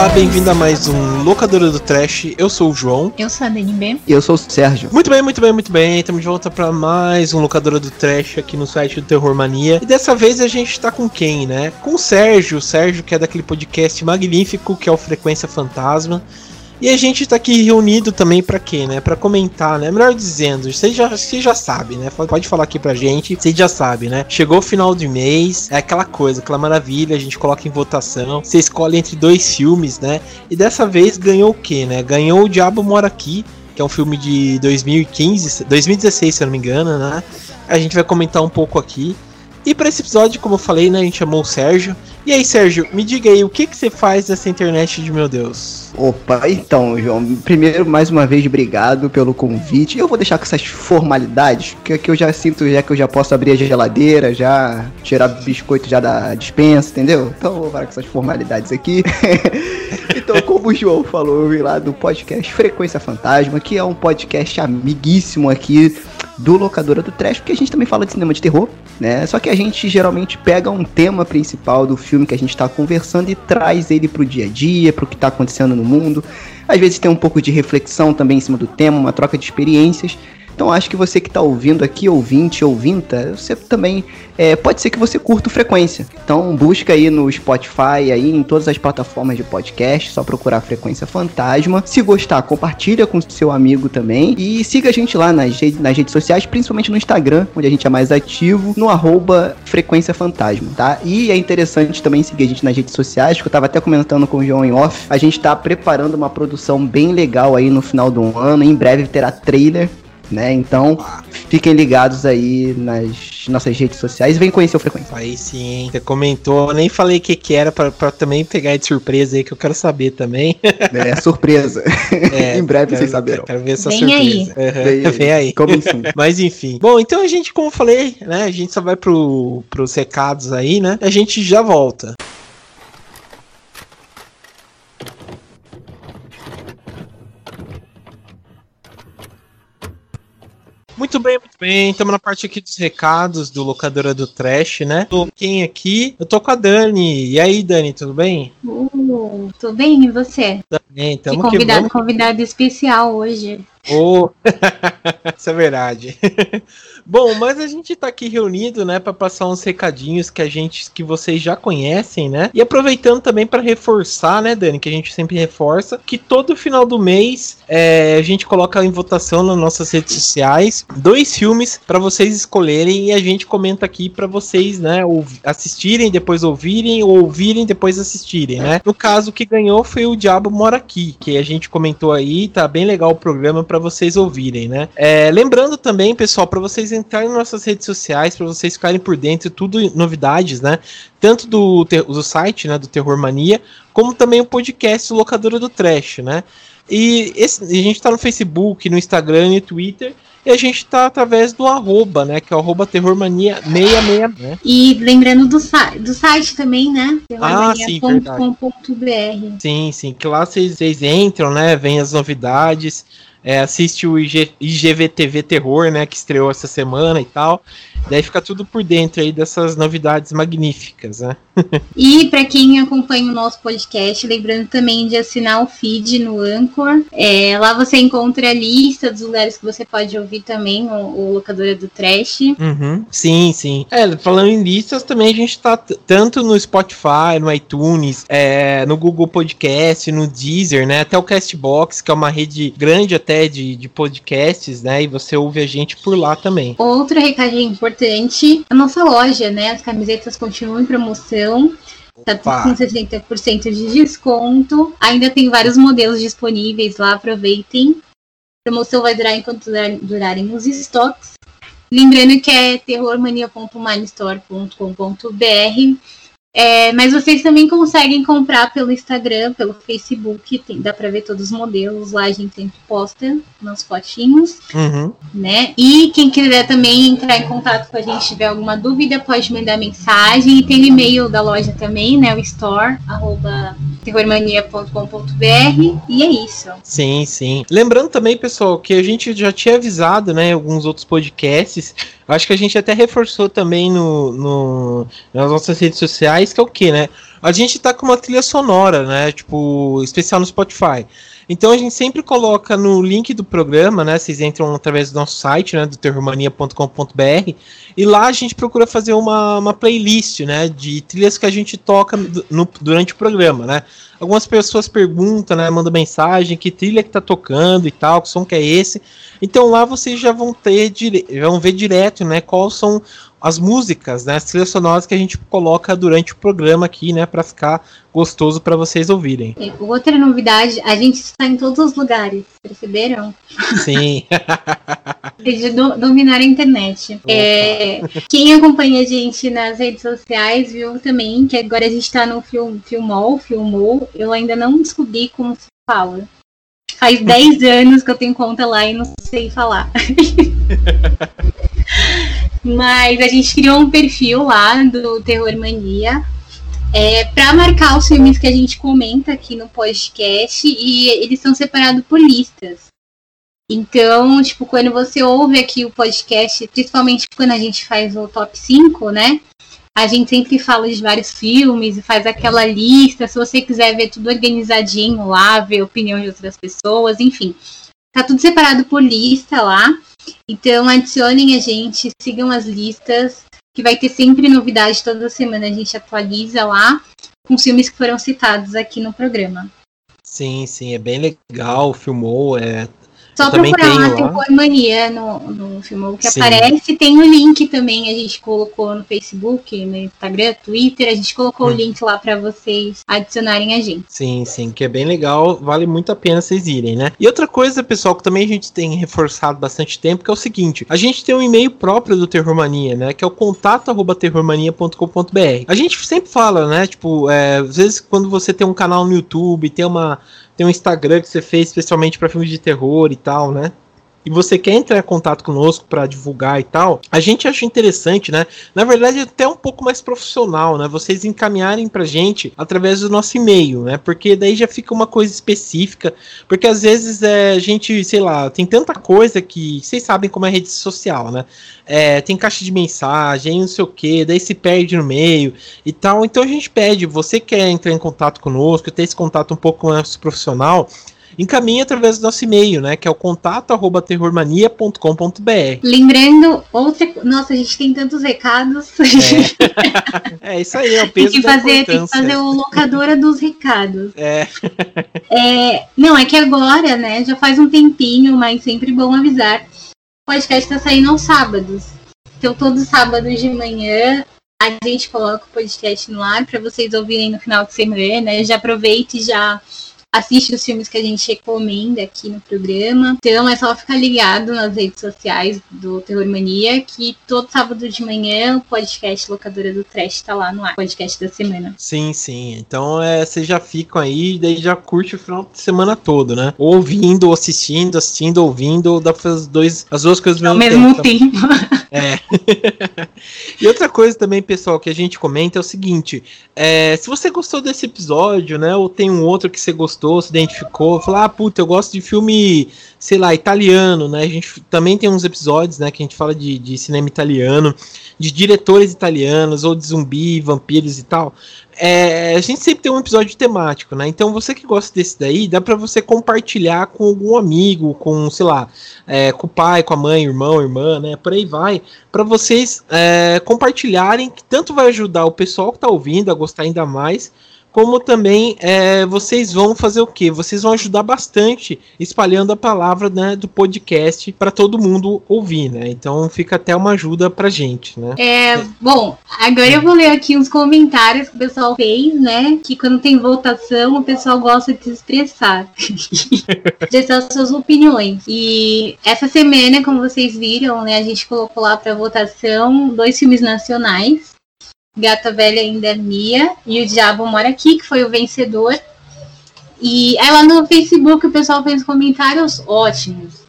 Olá, bem-vindo a mais um Locadora do Trash. Eu sou o João. Eu sou a DNB. E eu sou o Sérgio. Muito bem, muito bem, muito bem. Estamos de volta para mais um Locadora do Trash aqui no site do Terror Mania. E dessa vez a gente tá com quem, né? Com o Sérgio. O Sérgio, que é daquele podcast magnífico que é o Frequência Fantasma. E a gente tá aqui reunido também para quê, né? Para comentar, né? Melhor dizendo, você já, você já sabe, né? Pode falar aqui pra gente, você já sabe, né? Chegou o final de mês, é aquela coisa, aquela maravilha, a gente coloca em votação, você escolhe entre dois filmes, né? E dessa vez ganhou o quê, né? Ganhou O Diabo Mora Aqui, que é um filme de 2015, 2016, se eu não me engano, né? A gente vai comentar um pouco aqui. E para esse episódio, como eu falei, né, a gente chamou o Sérgio. E aí, Sérgio, me diga aí, o que, que você faz nessa internet de meu Deus? Opa, então, João, primeiro, mais uma vez, obrigado pelo convite. Eu vou deixar com essas formalidades, que, que eu já sinto, já que eu já posso abrir a geladeira, já tirar biscoito já da dispensa, entendeu? Então, vou parar com essas formalidades aqui. então, como o João falou, eu vim lá do podcast Frequência Fantasma, que é um podcast amiguíssimo aqui do Locadora do Trash, porque a gente também fala de cinema de terror, né? Só que a gente geralmente pega um tema principal do filme que a gente está conversando e traz ele pro dia a dia, pro que tá acontecendo no mundo. Às vezes tem um pouco de reflexão também em cima do tema, uma troca de experiências. Então acho que você que está ouvindo aqui, ouvinte, ouvinta, você também é, pode ser que você curta frequência. Então busca aí no Spotify, aí em todas as plataformas de podcast, só procurar Frequência Fantasma. Se gostar, compartilha com seu amigo também e siga a gente lá nas, nas redes sociais, principalmente no Instagram, onde a gente é mais ativo, no arroba Frequência Fantasma, tá? E é interessante também seguir a gente nas redes sociais, que eu tava até comentando com o João em off. A gente tá preparando uma produção bem legal aí no final do ano. Em breve terá trailer né? Então, fiquem ligados aí nas nossas redes sociais e vem conhecer o Frequência. Aí sim, você comentou, nem falei o que que era pra, pra também pegar de surpresa aí, que eu quero saber também. É, surpresa. É, em breve quero, vocês saberão. Quero ver essa Vem surpresa. aí. Uhum, Vem aí. Vem aí. Como? Mas enfim. Bom, então a gente, como eu falei, né? A gente só vai pro, pros recados aí, né? A gente já volta. Muito bem, muito bem. Estamos na parte aqui dos recados do Locadora do Trash, né? Tô quem aqui? Eu tô com a Dani. E aí, Dani, tudo bem? Uh, tudo bem, e você? Bem, Que tamo que convidado, vamos. convidado especial hoje. Ô, Isso é verdade. Bom, mas a gente tá aqui reunido, né, para passar uns recadinhos que a gente que vocês já conhecem, né? E aproveitando também para reforçar, né, Dani, que a gente sempre reforça, que todo final do mês é, a gente coloca em votação nas nossas redes sociais dois filmes para vocês escolherem e a gente comenta aqui para vocês, né, assistirem, depois ouvirem ou ouvirem depois assistirem, né? No caso o que ganhou foi o Diabo Mora Aqui, que a gente comentou aí, tá bem legal o programa para vocês ouvirem, né? É, lembrando também, pessoal, para vocês entrarem nas nossas redes sociais, para vocês ficarem por dentro, tudo novidades, né? Tanto do, do site, né, do Terror Mania, como também o podcast Locadora do Trash, né? E esse- a gente tá no Facebook, no Instagram e Twitter, e a gente tá através do arroba, né? Que é o arroba terrormania66, né? E lembrando do, do site também, né? Ah, sim, terrormania.com.br. Sim, sim, que lá vocês vocês entram, né? Vem as novidades, é, assiste o IG, IGVTV Terror, né? Que estreou essa semana e tal. Daí fica tudo por dentro aí dessas novidades magníficas, né? E para quem acompanha o nosso podcast, lembrando também de assinar o feed no Anchor. É, lá você encontra a lista dos lugares que você pode ouvir também o, o Locadora do Trash. Uhum, sim, sim. É, falando em listas, também a gente tá tanto no Spotify, no iTunes, é, no Google Podcast, no Deezer, né? Até o Castbox, que é uma rede grande até de, de podcasts, né? E você ouve a gente por lá também. Outro recadinho importante, a nossa loja, né? As camisetas continuam em promoção. Tá com 60% de desconto. Ainda tem vários modelos disponíveis lá, aproveitem. A promoção vai durar enquanto durar- durarem os estoques. Lembrando que é terrormania.minestore.com.br. É, mas vocês também conseguem comprar pelo Instagram, pelo Facebook, tem- dá pra ver todos os modelos lá, a gente sempre posta nas fotinhos Uhum. né? E quem quiser também entrar em contato com a gente, tiver alguma dúvida, pode mandar mensagem. E tem o e-mail da loja também, né? O store, arroba terrormania.com.br. E é isso. Sim, sim. Lembrando também, pessoal, que a gente já tinha avisado, né, em alguns outros podcasts. Acho que a gente até reforçou também no, no- nas nossas redes sociais, que é o que, né? A gente tá com uma trilha sonora, né? Tipo, especial no Spotify. Então a gente sempre coloca no link do programa, né? Vocês entram através do nosso site, né? Do terrormania.com.br e lá a gente procura fazer uma, uma playlist, né? De trilhas que a gente toca no, durante o programa, né? Algumas pessoas perguntam, né? Mandam mensagem, que trilha que tá tocando e tal, que som que é esse. Então lá vocês já vão ter, vão ver direto, né? Quais são as músicas, né, as trilhas sonoras que a gente coloca durante o programa aqui, né, para ficar gostoso para vocês ouvirem. É, outra novidade, a gente está em todos os lugares, perceberam? Sim. de do, dominar a internet. É, quem acompanha a gente nas redes sociais viu também que agora a gente está no film, Filmol, Filmou. Eu ainda não descobri como se fala. Faz 10 anos que eu tenho conta lá e não sei falar. Mas a gente criou um perfil lá do Terror Mania é, para marcar os filmes que a gente comenta aqui no podcast e eles são separados por listas. Então, tipo, quando você ouve aqui o podcast, principalmente quando a gente faz o top 5, né? A gente sempre fala de vários filmes e faz aquela lista. Se você quiser ver tudo organizadinho lá, ver a opinião de outras pessoas, enfim. Tá tudo separado por lista lá. Então adicionem a gente, sigam as listas, que vai ter sempre novidade toda semana. A gente atualiza lá com os filmes que foram citados aqui no programa. Sim, sim, é bem legal, filmou, é, só procurar lá Terror Mania no, no filme que Sim. aparece. Tem o link também, a gente colocou no Facebook, no Instagram, Twitter, a gente colocou hum. o link lá para vocês adicionarem a gente. Sim, sim, que é bem legal, vale muito a pena vocês irem, né? E outra coisa, pessoal, que também a gente tem reforçado bastante tempo, que é o seguinte: a gente tem um e-mail próprio do Terror Mania, né? Que é o contato@terrormania.com.br. A gente sempre fala, né? Tipo, é, às vezes quando você tem um canal no YouTube, tem uma tem um Instagram que você fez especialmente para filmes de terror e tal, né? E você quer entrar em contato conosco para divulgar e tal, a gente acha interessante, né? Na verdade, é até um pouco mais profissional, né? Vocês encaminharem pra gente através do nosso e-mail, né? Porque daí já fica uma coisa específica, porque às vezes é, a gente, sei lá, tem tanta coisa que vocês sabem como é rede social, né? É, tem caixa de mensagem, não sei o que, daí se perde no meio e tal. Então a gente pede, você quer entrar em contato conosco, ter esse contato um pouco mais profissional, encaminhe através do nosso e-mail, né? Que é o contato@terrormania.com.br. Lembrando, outra. Nossa, a gente tem tantos recados. É, é isso aí, é o peso tem que fazer, Tem que fazer o locadora dos recados. É. é. Não, é que agora, né? Já faz um tempinho, mas sempre bom avisar. O podcast está saindo aos sábados. Então, todos os sábados de manhã a gente coloca o podcast no ar para vocês ouvirem no final de semana. Né? Já aproveite e já assiste os filmes que a gente recomenda aqui no programa. Então é só ficar ligado nas redes sociais do Terror Mania, que todo sábado de manhã o podcast Locadora do Trash está lá no ar, podcast da semana. Sim, sim. Então é, vocês já ficam aí, daí já curte o final de semana todo, né? Ouvindo, assistindo, assistindo, ouvindo, dá pra fazer as, dois, as duas coisas ao mesmo tempo. tempo. É. e outra coisa também, pessoal, que a gente comenta é o seguinte: é, se você gostou desse episódio, né? Ou tem um outro que você gostou, se identificou, falar, ah, puta, eu gosto de filme, sei lá, italiano, né? A gente também tem uns episódios, né, que a gente fala de, de cinema italiano, de diretores italianos, ou de zumbi, vampiros e tal é, a gente sempre tem um episódio temático, né? Então você que gosta desse daí, dá para você compartilhar com algum amigo, com, sei lá, é, com o pai, com a mãe, irmão, irmã, né? Por aí vai, para vocês é, compartilharem, que tanto vai ajudar o pessoal que tá ouvindo a gostar ainda mais, como também é, vocês vão fazer o que? Vocês vão ajudar bastante espalhando a palavra né, do podcast para todo mundo ouvir, né? Então fica até uma ajuda pra gente, né? É, bom, agora eu vou ler aqui uns comentários que o pessoal fez, né? Que quando tem votação, o pessoal gosta de se expressar. expressar suas opiniões. E essa semana, como vocês viram, né, a gente colocou lá para votação dois filmes nacionais Gata Velha Indernia e O Diabo Mora Aqui, que foi o vencedor. E aí lá no Facebook o pessoal fez comentários ótimos.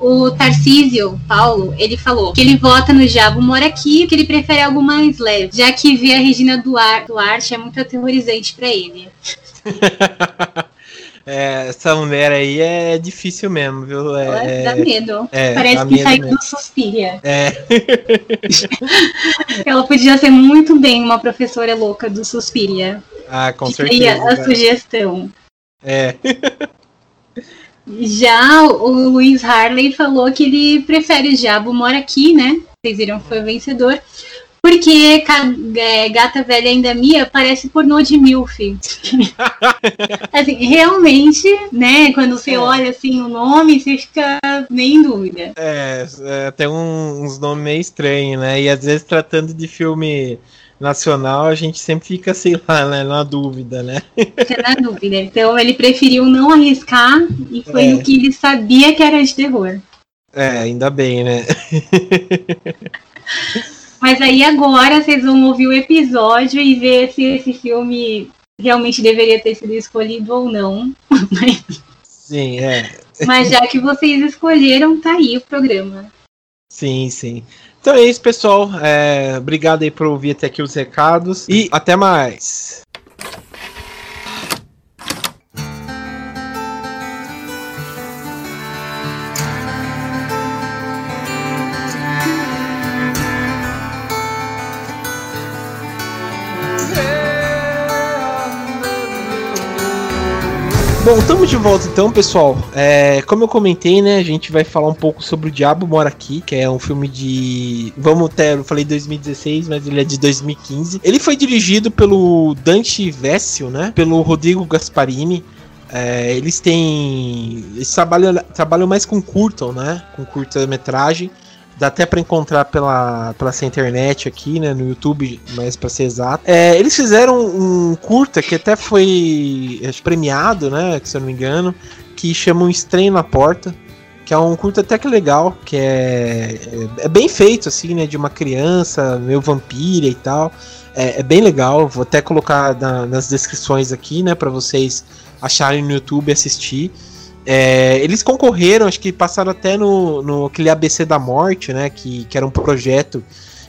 O Tarcísio Paulo, ele falou que ele vota no Diabo Mora Aqui, que ele prefere algo mais leve, já que ver a Regina Duarte é muito aterrorizante para ele. É, essa mulher aí é difícil mesmo, viu? É, Ela dá medo. é, Parece dá que medo saiu mesmo. do Suspiria. É, Ela podia ser muito bem uma professora louca do Suspiria. ah, com Fica certeza. a né? sugestão. É, Já o Luiz Harley falou que ele prefere o Diabo Mora Aqui, né? Vocês viram que foi o vencedor. Porque é, Gata Velha Ainda Mia parece pornô de MILF. assim, realmente, né? Quando você É. olha assim o nome, você fica nem em dúvida. é, é, tem um- uns nomes meio estranhos, né? E às vezes tratando de filme nacional, a gente sempre fica, sei lá, né, na dúvida, né? Fica na dúvida. Então ele preferiu não arriscar e foi É. o que ele sabia que era de terror. É, ainda bem, né? Mas aí agora vocês vão ouvir o episódio e ver se esse filme realmente deveria ter sido escolhido ou não. Sim, é. Mas já que vocês escolheram, tá aí o programa. Sim, sim. Então é isso, pessoal. É, obrigado aí por ouvir até aqui os recados. E até mais. Bom, estamos de volta então, pessoal. É, como eu comentei, né, a gente vai falar um pouco sobre o Diabo Mora Aqui, que é um filme de. Vamos ter, eu falei 2016, mas ele é de 2015. Ele foi dirigido pelo Dante Vessel, né? Pelo Rodrigo Gasparini. É, eles têm. Eles trabalham, trabalham mais com curta, né? Com curta-metragem. Dá até pra encontrar pela, pela essa internet aqui, né? No YouTube, mais pra ser exato. É, eles fizeram um curta que até foi premiado, né? Se eu não me engano. Que chama Um Estranho na Porta. Que é um curta até que legal. Que é, é, é bem feito, assim, né? De uma criança, meio vampira e tal. É, é bem legal. Vou até colocar na- nas descrições aqui, né? Pra vocês acharem no YouTube e assistir. É, eles concorreram, acho que passaram até no, no aquele ABC da Morte, né? Que, que era um projeto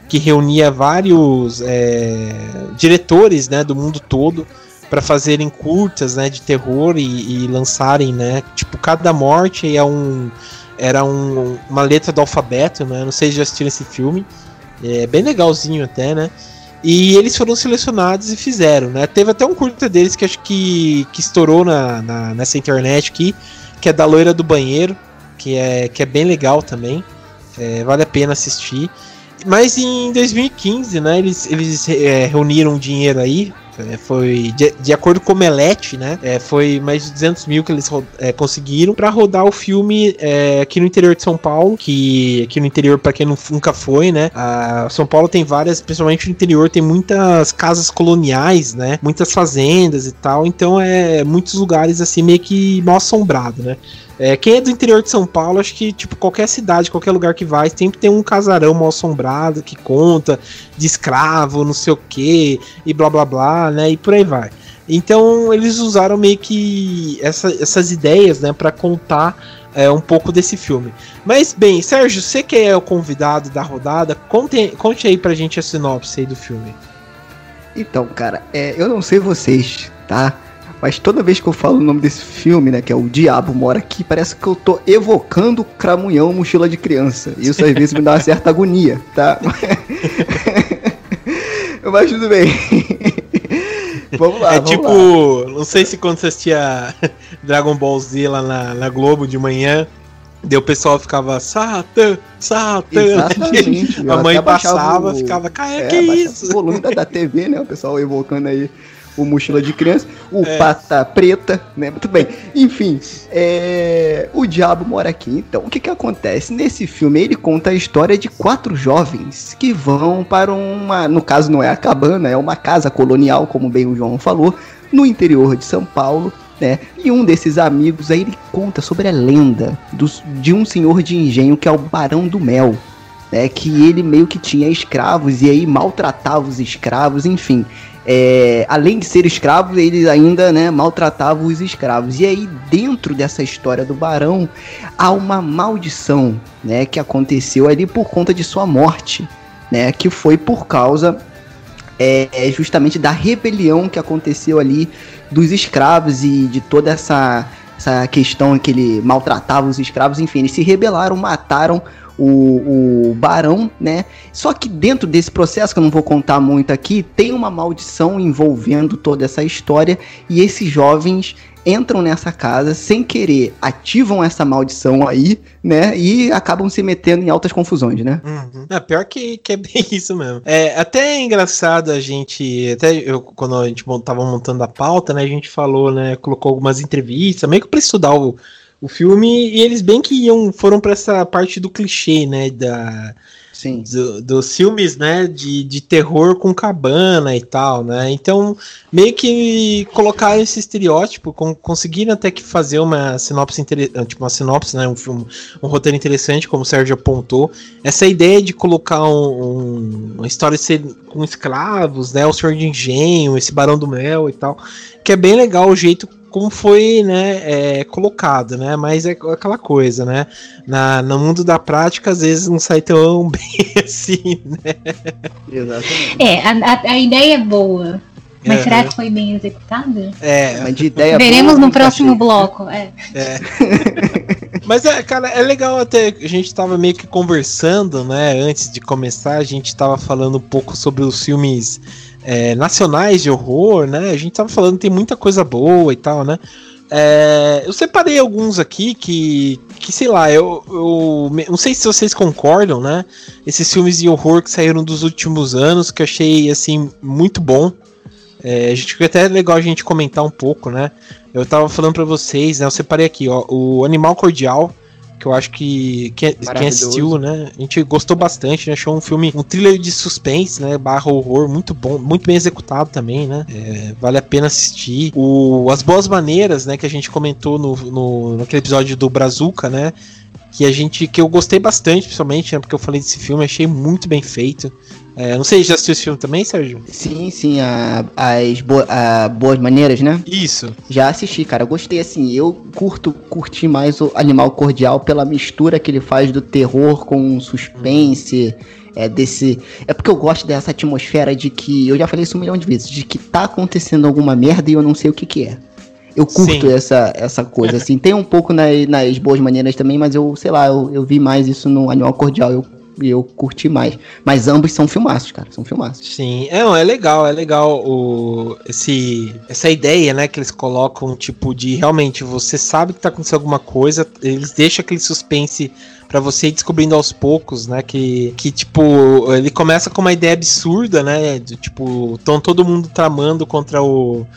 que reunia vários é, diretores né, do mundo todo para fazerem curtas né, de terror e, e lançarem, né? Tipo, cada morte é um, era um, uma letra do alfabeto, né? Não sei se já assistiram esse filme. É bem legalzinho até, né? E eles foram selecionados e fizeram, né? Teve até um curta deles que acho que, que estourou na, na- nessa internet aqui, que é da loira do banheiro, que é, que é bem legal também. É, vale a pena assistir. Mas em 2015, né, eles, eles é, reuniram dinheiro aí. É, foi de, de acordo com o Melete, né? é, foi mais de 200 mil que eles é, conseguiram para rodar o filme é, aqui no interior de São Paulo. Que aqui no interior, para quem nunca foi, né? a São Paulo tem várias, principalmente no interior, tem muitas casas coloniais, né? Muitas fazendas e tal. Então é muitos lugares assim meio que mal assombrado, né? É, quem é do interior de São Paulo, acho que, tipo, qualquer cidade, qualquer lugar que vai, sempre tem um casarão mal assombrado que conta de escravo, não sei o que, e blá blá blá, né? E por aí vai. Então eles usaram meio que essa- essas ideias, né, para contar é, um pouco desse filme. Mas bem, Sérgio, você que é o convidado da rodada, conte, conte aí pra gente a sinopse aí do filme. Então, cara, é, eu não sei vocês, tá? Mas toda vez que eu falo o nome desse filme, né, que é O Diabo Mora Aqui, parece que eu tô evocando Cramunhão Mochila de Criança. Isso às vezes me dá uma certa agonia, tá? Mas tudo bem. vamos lá, é vamos tipo, lá. não sei se quando você assistia Dragon Ball Z lá na, na Globo de manhã, daí o pessoal ficava Satan, Satan. Exatamente. A mãe passava, o- ficava, cara, É, que baixava isso? O volume da, da TV, né? O pessoal evocando aí o mochila de criança, o É. pata preta, né? Muito bem. Enfim, é, o diabo mora aqui. Então, o que que acontece? Nesse filme, ele conta a história de quatro jovens que vão para uma, no caso não é a cabana, é uma casa colonial, como bem o João falou, no interior de São Paulo. Né? E um desses amigos aí ele conta sobre a lenda dos, de um senhor de engenho que é o Barão do Mel, né, que ele meio que tinha escravos e aí maltratava os escravos, enfim. É, além de ser escravo, ele ainda né, maltratava os escravos. E aí, dentro dessa história do barão, há uma maldição né, que aconteceu ali por conta de sua morte, né, que foi por causa é, é justamente da rebelião que aconteceu ali dos escravos e de toda essa, essa questão que ele maltratava os escravos, enfim, eles se rebelaram, mataram o, o barão, né? Só que dentro desse processo, que eu não vou contar muito aqui, tem uma maldição envolvendo toda essa história e esses jovens entram nessa casa sem querer, ativam essa maldição aí, né? E acabam se metendo em altas confusões, né? Uhum. É, pior que, que é bem isso mesmo. É até é engraçado a gente, até eu, quando a gente tava montando a pauta, né? A gente falou, né? Colocou algumas entrevistas, meio que pra estudar o o filme, e eles bem que iam, foram para essa parte do clichê, né, da... Sim. Do, dos filmes, né, de, de terror com cabana e tal, né, então meio que colocaram esse estereótipo, com, conseguiram até que fazer uma sinopse, tipo uma sinopse, né, um filme, um roteiro interessante, como o Sérgio apontou, essa ideia de colocar um, um, uma história com escravos, né, o Senhor de Engenho, esse Barão do Mel e tal, que é bem legal o jeito como foi né, é, colocado, né? Mas é aquela coisa, né? Na, no mundo da prática, às vezes não sai tão bem assim, né? Exatamente. É, a, a ideia é boa. Mas é, será que foi bem executada? É, mas de ideia Veremos boa, no próximo bloco. É. é. mas é, cara, é legal até. A gente tava meio que conversando, né? Antes de começar, a gente tava falando um pouco sobre os filmes é, nacionais de horror, né? A gente tava falando tem muita coisa boa e tal, né? É, eu separei alguns aqui que, que sei lá, eu, eu não sei se vocês concordam, né? Esses filmes de horror que saíram dos últimos anos, que eu achei, assim, muito bom. É, gente até legal a gente comentar um pouco, né? Eu tava falando para vocês, né? Eu separei aqui, ó, o Animal Cordial, que eu acho que quem, quem assistiu, né, a gente gostou bastante, né, achou um filme, um thriller de suspense, né, barra horror, muito bom, muito bem executado também, né, é, vale a pena assistir. O As Boas Maneiras, né, que a gente comentou no, no, naquele episódio do Brazuca, né, que a gente, que eu gostei bastante, principalmente, né, porque eu falei desse filme, achei muito bem feito. É, não sei, já assistiu esse filme também, Sérgio? Sim, sim, a, as bo a Boas Maneiras, né? Isso. Já assisti, cara. Gostei, assim, eu curto, curti mais o Animal Cordial pela mistura que ele faz do terror com suspense. É desse. É porque eu gosto dessa atmosfera de que. Eu já falei isso um milhão de vezes, de que tá acontecendo alguma merda e eu não sei o que, que é. Eu curto essa, essa coisa, assim. Tem um pouco nas, nas boas maneiras também, mas eu, sei lá, eu, eu vi mais isso no Animal Cordial. Eu e eu curti mais. Mas ambos são filmaços, cara. São filmaços. Sim, é, é legal, é legal o, esse, essa ideia, né, que eles colocam, tipo, de realmente você sabe que tá acontecendo alguma coisa, eles deixam aquele suspense para você ir descobrindo aos poucos, né? Que, que, tipo, ele começa com uma ideia absurda, né? De, tipo, estão todo mundo tramando contra o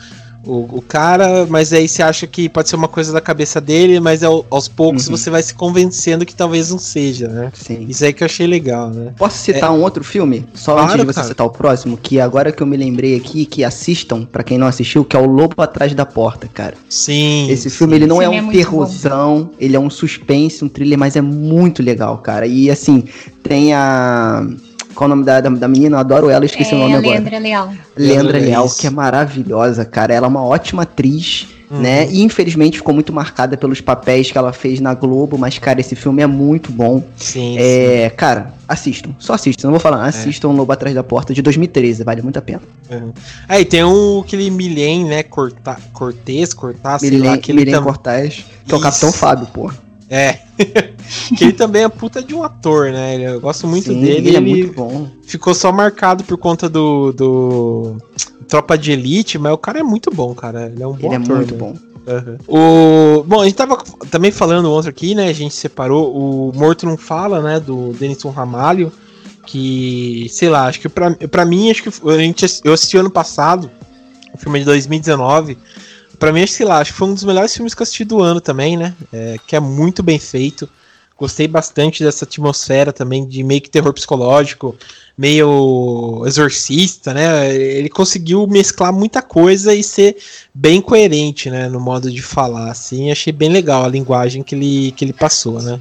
o, o, cara, mas aí você acha que pode ser uma coisa da cabeça dele, mas ao, aos poucos uhum. você vai se convencendo que talvez não seja, né? Sim. Isso aí que eu achei legal, né? Posso citar é... um outro filme? Só claro, antes de você cara. citar o próximo, que agora que eu me lembrei aqui, que assistam, para quem não assistiu, que é o Lobo Atrás da Porta, cara. Sim. Esse filme, sim. ele não é um é terrorzão, ele é um suspense, um thriller, mas é muito legal, cara. E assim, tem a qual o nome da, da, da menina? Eu adoro ela, esqueci é, o nome agora. Leandra Leal. Leandra Leal, que é maravilhosa, cara. Ela é uma ótima atriz, uhum. né? E infelizmente ficou muito marcada pelos papéis que ela fez na Globo, mas, cara, esse filme é muito bom. Sim. É, sim. Cara, assistam. Só assistam, não vou falar. Assistam é. Lobo Atrás da Porta de 2013, vale muito a pena. Uhum. Aí tem um, aquele Milen, né? Corta, Cortez, Cortaz, sei lá. Aquele Milen tam... Cortaz, que é o Capitão Fábio, pô. É. que ele também é puta de um ator, né? Eu gosto muito Sim, dele. Ele é muito bom. Ficou só marcado por conta do, do Tropa de Elite, mas o cara é muito bom, cara. Ele é um bom ele é ator. é muito né? bom. Uhum. O... Bom, a gente tava também falando outro aqui, né? A gente separou o Morto Não Fala, né? Do Denison Ramalho. Que, sei lá, acho que pra, pra mim, acho que a gente, eu assisti ano passado, o filme de 2019. Pra mim, sei lá, acho que foi um dos melhores filmes que eu assisti do ano também, né? É, que é muito bem feito. Gostei bastante dessa atmosfera também de meio que terror psicológico, meio exorcista, né? Ele conseguiu mesclar muita coisa e ser bem coerente, né? No modo de falar, assim. Achei bem legal a linguagem que ele, que ele passou, né?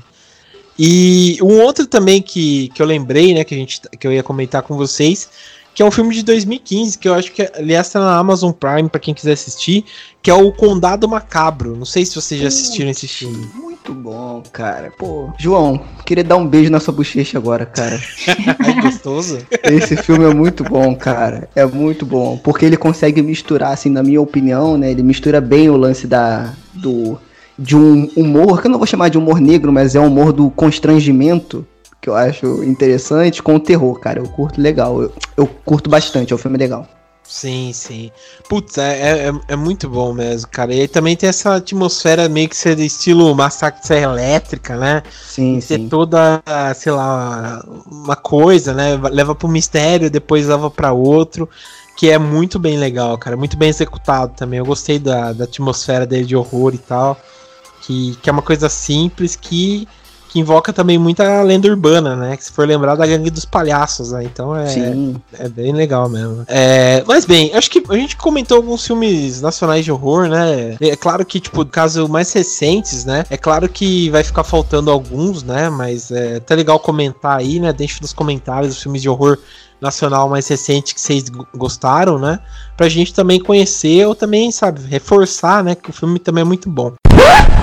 E um outro também que, que eu lembrei, né? Que, a gente, que eu ia comentar com vocês que é um filme de 2015, que eu acho que aliás está na Amazon Prime para quem quiser assistir, que é o Condado Macabro. Não sei se vocês já assistiram esse filme. Muito Muito bom, cara. Pô, João, queria dar um beijo na sua bochecha agora, cara. É gostoso? Esse filme é muito bom, cara. É muito bom. Porque ele consegue misturar, assim, na minha opinião, né? Ele mistura bem o lance da. do. De um humor, que eu não vou chamar de humor negro, mas é um humor do constrangimento, que eu acho interessante, com o terror, cara. Eu curto legal. Eu, eu curto bastante, é um filme legal. Sim, sim. Putz, é, é, é, muito bom mesmo, cara. E aí também tem essa atmosfera meio que ser de estilo massacre de serra elétrica, né? Sim, Ter sim. toda, sei lá, uma coisa, né? Leva pro mistério, depois leva para outro. Que é muito bem legal, cara. Muito bem executado também. Eu gostei da, da atmosfera dele de horror e tal. Que, que é uma coisa simples que que invoca também muita lenda urbana, né? Que se for lembrar da gangue dos palhaços, né? Então é, Sim. é bem legal mesmo. É, mas bem, acho que a gente comentou alguns filmes nacionais de horror, né? É claro que, tipo, caso mais recentes, né? É claro que vai ficar faltando alguns, né? Mas é até legal comentar aí, né? Deixa nos comentários os filmes de horror nacional mais recente que vocês gostaram, né? Pra gente também conhecer ou também, sabe, reforçar, né? Que o filme também é muito bom.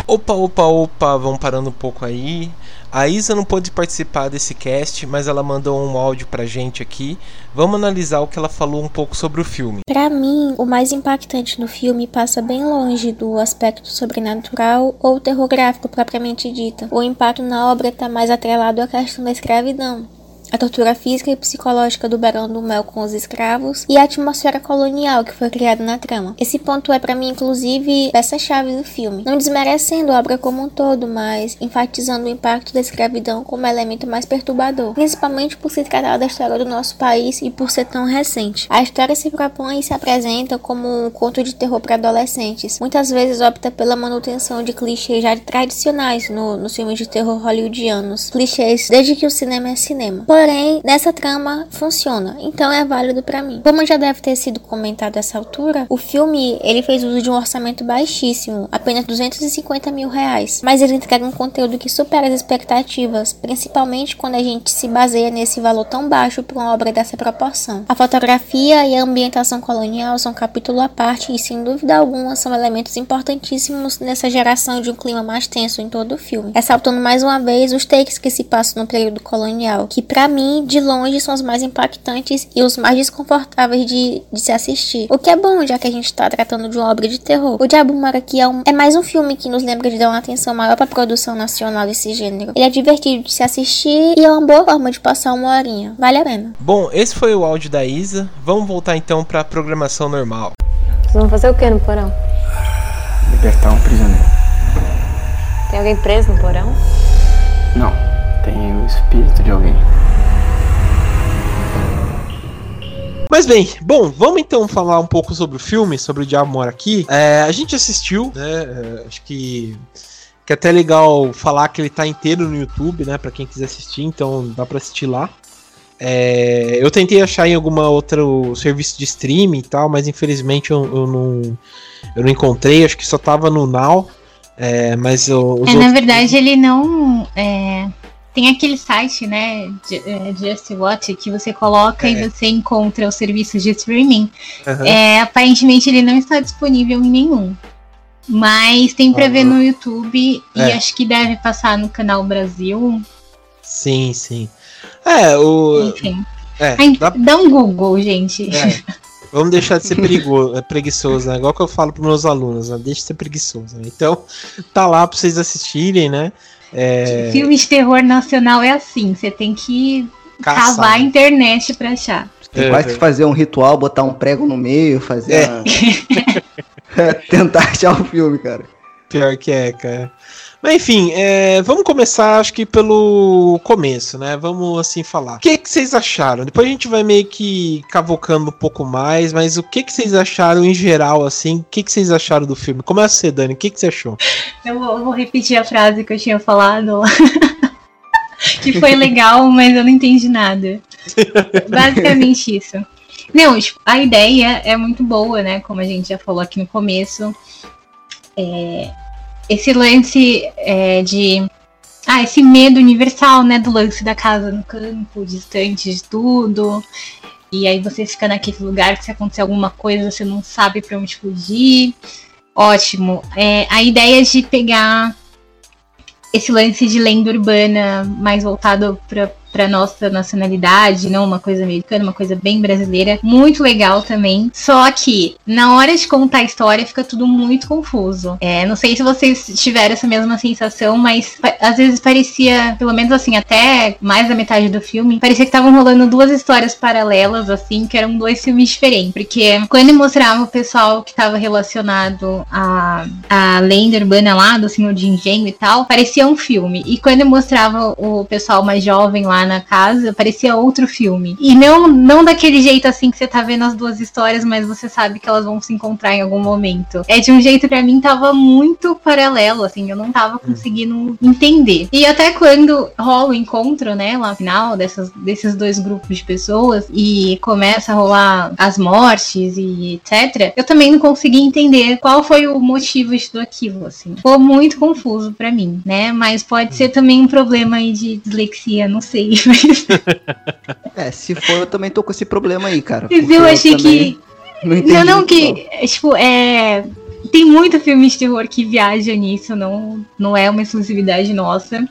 Opa, opa, opa, vamos parando um pouco aí. A Isa não pôde participar desse cast, mas ela mandou um áudio pra gente aqui. Vamos analisar o que ela falou um pouco sobre o filme. Para mim, o mais impactante no filme passa bem longe do aspecto sobrenatural ou terror gráfico propriamente dita. O impacto na obra está mais atrelado à questão da escravidão a tortura física e psicológica do Barão do Mel com os escravos e a atmosfera colonial que foi criada na trama. Esse ponto é para mim inclusive peça-chave do filme, não desmerecendo a obra como um todo, mas enfatizando o impacto da escravidão como elemento mais perturbador, principalmente por se tratar da história do nosso país e por ser tão recente. A história se propõe e se apresenta como um conto de terror para adolescentes. Muitas vezes opta pela manutenção de clichês já tradicionais no, nos filmes de terror hollywoodianos, clichês desde que o cinema é cinema. Porém, nessa trama funciona, então é válido para mim. Como já deve ter sido comentado a essa altura, o filme ele fez uso de um orçamento baixíssimo, apenas 250 mil reais, mas ele entrega um conteúdo que supera as expectativas, principalmente quando a gente se baseia nesse valor tão baixo para uma obra dessa proporção. A fotografia e a ambientação colonial são capítulo à parte e, sem dúvida alguma, são elementos importantíssimos nessa geração de um clima mais tenso em todo o filme, ressaltando mais uma vez os takes que se passam no período colonial, que para mim, de longe, são os mais impactantes e os mais desconfortáveis de, de se assistir. O que é bom, já que a gente tá tratando de uma obra de terror. O Diabo Mora Aqui é, um, é mais um filme que nos lembra de dar uma atenção maior pra produção nacional desse gênero. Ele é divertido de se assistir e é uma boa forma de passar uma horinha. Vale a pena. Bom, esse foi o áudio da Isa. Vamos voltar então pra programação normal. Vocês vão fazer o que no porão? Libertar um prisioneiro. Tem alguém preso no porão? Não, tem o espírito de alguém. Mas bem, bom, vamos então falar um pouco sobre o filme, sobre o Diabo Mora Aqui. É, a gente assistiu, né? é, acho que, que é até legal falar que ele tá inteiro no YouTube, né? Pra quem quiser assistir, então dá pra assistir lá. É, eu tentei achar em alguma outro serviço de streaming e tal, mas infelizmente eu, eu não, eu não encontrei. Acho que só tava no Now. É, mas os É, na verdade, ele não. é, tem aquele site, né? É, Just Watch, que você coloca É. e você encontra os serviços de streaming. Aham. É, aparentemente ele não está disponível em nenhum. Mas tem pra Ah, ver no YouTube e é. acho que deve passar no canal Brasil. Sim, sim. É, o. Enfim. É, dá- Dá um Google, gente. É, vamos deixar de ser é, preguiçoso, né? Igual que eu falo pros meus alunos, né? Deixa de ser preguiçoso. Né? Então, tá lá pra vocês assistirem, né? É, Filme de terror nacional é assim, você tem que caçar. cavar a internet pra achar. Tem É, quase que fazer um ritual, botar um prego no meio, fazer. É. uma- Tentar achar o filme, cara. Pior que é, cara. Mas enfim, é, vamos começar, acho que pelo começo, né? Vamos assim falar. O que, que vocês acharam? Depois a gente vai meio que cavocando um pouco mais, mas o que, que vocês acharam em geral, assim? O que, que vocês acharam do filme? Começa você, Dani. O que, que você achou? Eu vou, eu vou repetir a frase que eu tinha falado lá. que foi legal, mas eu não entendi nada. Basicamente isso. Não, tipo, a ideia é muito boa, né? Como a gente já falou aqui no começo. É, esse lance é, de. Ah, esse medo universal, né? Do lance da casa no campo, distante de tudo. E aí você fica naquele lugar que se acontecer alguma coisa, você não sabe pra onde fugir. Ótimo. É, a ideia de pegar esse lance de lenda urbana mais voltado para para nossa nacionalidade, não uma coisa americana, uma coisa bem brasileira, muito legal também. Só que na hora de contar a história fica tudo muito confuso. É, não sei se vocês tiveram essa mesma sensação, mas às vezes parecia, pelo menos assim, até mais da metade do filme, parecia que estavam rolando duas histórias paralelas, assim, que eram dois filmes diferentes. Porque quando mostrava o pessoal que estava relacionado à, à lenda urbana lá, do Senhor de Engenho e tal, parecia um filme. E quando mostrava o pessoal mais jovem lá na casa, parecia outro filme. E não, não daquele jeito assim que você tá vendo as duas histórias, mas você sabe que elas vão se encontrar em algum momento. É de um jeito para mim tava muito paralelo, assim, eu não tava conseguindo entender. E até quando rola o encontro, né, lá no final dessas, desses dois grupos de pessoas e começa a rolar as mortes e etc, eu também não consegui entender qual foi o motivo disso aquilo, assim. Ficou muito confuso para mim, né? Mas pode ser também um problema aí de dislexia, não sei. é, se for, eu também tô com esse problema aí, cara. Eu achei que. Não, não, não, que. Tipo, é. Tem muito filme de terror que viaja nisso, não, não é uma exclusividade nossa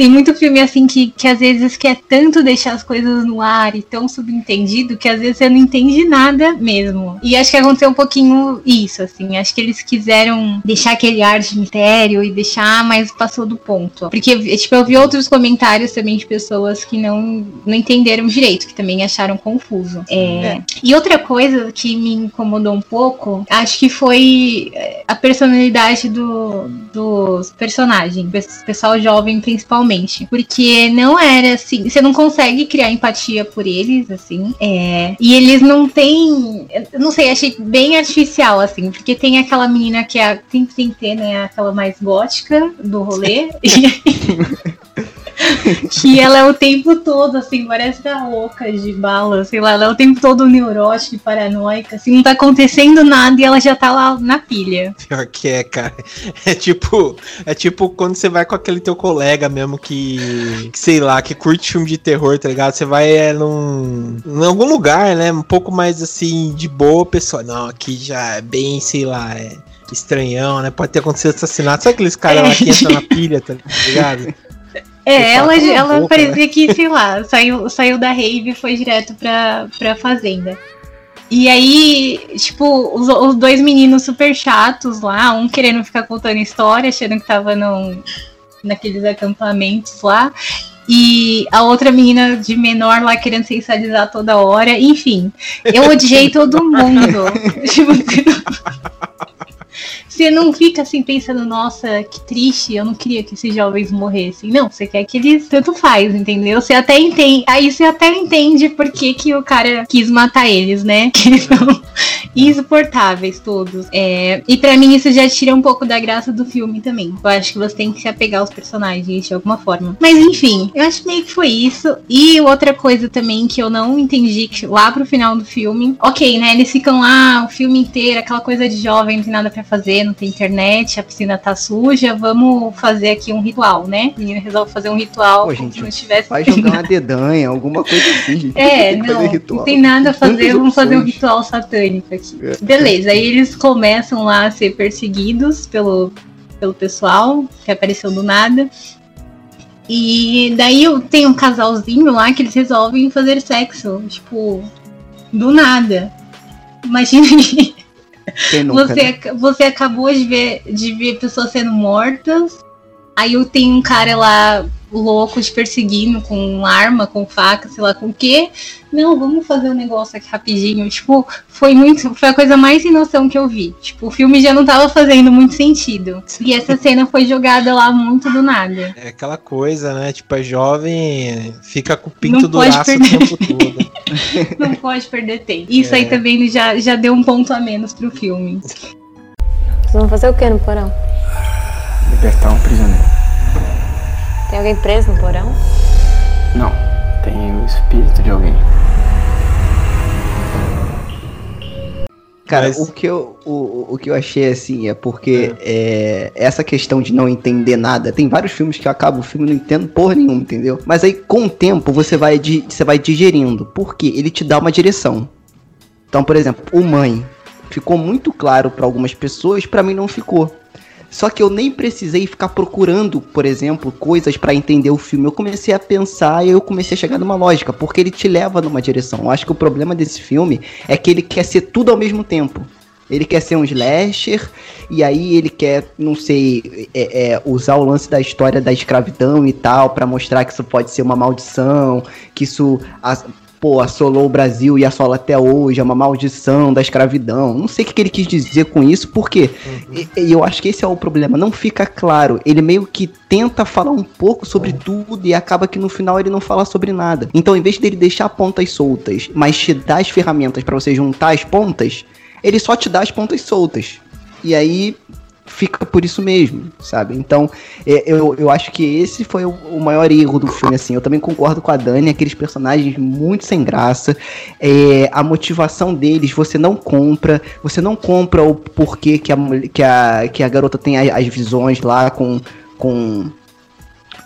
tem muito filme assim que, que às vezes quer tanto deixar as coisas no ar e tão subentendido que às vezes você não entende nada mesmo. E acho que aconteceu um pouquinho isso, assim. Acho que eles quiseram deixar aquele ar de mistério e deixar, mas passou do ponto. Porque, tipo, eu vi outros comentários também de pessoas que não, não entenderam direito, que também acharam confuso. É... É. E outra coisa que me incomodou um pouco, acho que foi é, a personalidade do, dos personagens, pessoal jovem principalmente porque não era assim, você não consegue criar empatia por eles, assim. É, e eles não têm. Não sei, achei bem artificial, assim, porque tem aquela menina que é, sempre tem que ter, né? Aquela mais gótica do rolê. que ela é o tempo todo, assim, parece da louca de bala, sei lá, ela é o tempo todo neurótica e paranoica, assim, não tá acontecendo nada e ela já tá lá na pilha. Pior que é, cara. É tipo, é tipo quando você vai com aquele teu colega mesmo que, que sei lá, que curte filme de terror, tá ligado? Você vai é, num, em algum lugar, né, um pouco mais assim, de boa, pessoa, não, aqui já é bem, sei lá, é estranhão, né? Pode ter acontecido assassinato. Sabe aqueles caras é. lá que entram na pilha, tá ligado? É, ela, ela boca, parecia né? que, sei lá, saiu, saiu da rave e foi direto pra, pra fazenda. E aí, tipo, os, os, dois meninos super chatos lá, um querendo ficar contando história, achando que tava num, naqueles acampamentos lá. E a outra menina de menor lá querendo sensualizar toda hora. Enfim, eu odiei todo mundo. tipo, você não fica assim pensando, nossa, que triste, eu não queria que esses jovens morressem. Não, você quer que eles tanto faz, entendeu? Você até entende. Aí você até entende por que, que o cara quis matar eles, né? Que eles são insuportáveis todos. É, e para mim isso já tira um pouco da graça do filme também. Eu acho que você tem que se apegar aos personagens de alguma forma. Mas enfim, eu acho meio que foi isso. E outra coisa também que eu não entendi que lá pro final do filme, ok, né? Eles ficam lá o filme inteiro, aquela coisa de jovem, não tem nada para fazer, não tem internet, a piscina tá suja, vamos fazer aqui um ritual, né? O menino resolve fazer um ritual Pô, gente, não tivesse. Vai jogar uma dedanha, alguma coisa assim. É, não, não tem nada a fazer, vamos fazer um ritual satânico aqui. É. Beleza, aí eles começam lá a ser perseguidos pelo, pelo pessoal que apareceu do nada. E daí tem um casalzinho lá que eles resolvem fazer sexo, tipo, do nada. Imagina Nunca, você, né? você acabou de ver, de ver pessoas sendo mortas. Aí tem um cara lá louco te perseguindo com arma, com faca, sei lá com o quê. Não, vamos fazer um negócio aqui rapidinho. Tipo, foi muito. Foi a coisa mais sem noção que eu vi. Tipo, o filme já não tava fazendo muito sentido. E essa cena foi jogada lá muito do nada. É aquela coisa, né? Tipo, a jovem fica com o pinto do braço perder. o tempo todo. não pode perder tempo. Isso é. aí também já, já deu um ponto a menos pro filme. Vocês vão fazer o que no porão? Libertar um prisioneiro. Tem alguém preso no porão? Não, tem o espírito de alguém. Cara, Mas... o, que eu, o, o que eu achei assim é porque é. É, essa questão de não entender nada, tem vários filmes que acabam o filme não entendo porra nenhuma, entendeu? Mas aí com o tempo você vai, você vai digerindo, porque ele te dá uma direção. Então, por exemplo, o Mãe ficou muito claro para algumas pessoas, para mim não ficou. Só que eu nem precisei ficar procurando, por exemplo, coisas para entender o filme. Eu comecei a pensar e eu comecei a chegar numa lógica, porque ele te leva numa direção. Eu acho que o problema desse filme é que ele quer ser tudo ao mesmo tempo. Ele quer ser um slasher, e aí ele quer, não sei, é, é, usar o lance da história da escravidão e tal, para mostrar que isso pode ser uma maldição, que isso pô, assolou o Brasil e assola até hoje, é uma maldição da escravidão. Não sei o que, que ele quis dizer com isso, porque uhum. e, e eu acho que esse é o problema, não fica claro. Ele meio que tenta falar um pouco sobre uhum. tudo e acaba que no final ele não fala sobre nada. Então, em vez dele deixar pontas soltas, mas te dar as ferramentas para você juntar as pontas, ele só te dá as pontas soltas. E aí fica por isso mesmo, sabe? Então, é, eu, eu acho que esse foi o, o, maior erro do filme, assim. Eu também concordo com a Dani, aqueles personagens muito sem graça. É, a motivação deles você não compra, você não compra o porquê que a, que a, que a garota tem as, as visões lá com. com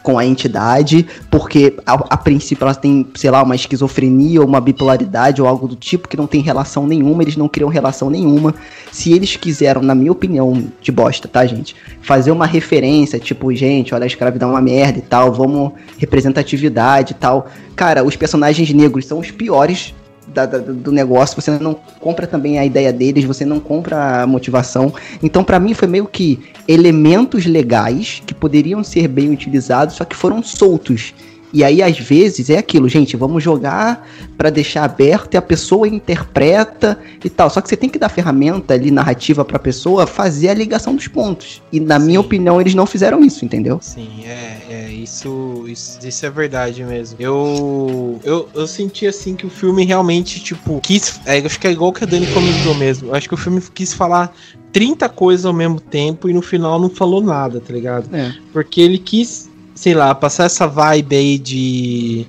com a entidade, porque a, a, princípio elas têm, sei lá, uma esquizofrenia ou uma bipolaridade ou algo do tipo que não tem relação nenhuma, eles não criam relação nenhuma. Se eles quiseram, na minha opinião, de bosta, tá, gente? Fazer uma referência, tipo, gente, olha, a escravidão é uma merda e tal, vamos representatividade e tal. Cara, os personagens negros são os piores da, da, do negócio, você não compra também a ideia deles, você não compra a motivação. Então, para mim, foi meio que elementos legais que poderiam ser bem utilizados, só que foram soltos. E aí, às vezes, é aquilo, gente, vamos jogar para deixar aberto e a pessoa interpreta e tal. Só que você tem que dar ferramenta ali, narrativa pra pessoa fazer a ligação dos pontos. E na Sim. minha opinião, eles não fizeram isso, entendeu? Sim, é, é isso, isso, isso é verdade mesmo. Eu, eu, eu senti assim que o filme realmente, tipo, quis. É, acho que é igual que a Dani comentou mesmo. Eu acho que o filme quis falar 30 coisas ao mesmo tempo e no final não falou nada, tá ligado? É. Porque ele quis sei lá, passar essa vibe aí de.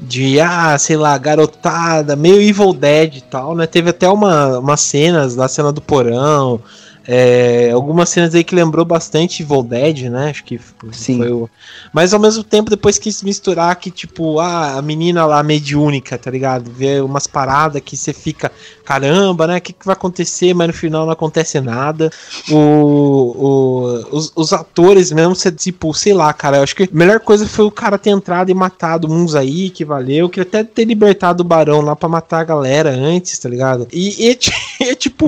De, ah, sei lá, garotada, meio Evil Dead e tal, né? Teve até uma, umas cenas, na cena do porão, é, algumas cenas aí que lembrou bastante Evil Dead, né? Acho que Sim. foi o. Mas ao mesmo tempo, depois quis misturar que, tipo, ah, a menina lá mediúnica, tá ligado? Ver umas paradas que você fica, caramba, né? O que, que vai acontecer? Mas no final não acontece nada. O, o, os, os atores mesmo, você, tipo, sei lá, cara, eu acho que a melhor coisa foi o cara ter entrado e matado uns aí, que valeu. Eu queria até ter libertado o barão lá pra matar a galera antes, tá ligado? E, e, e tipo.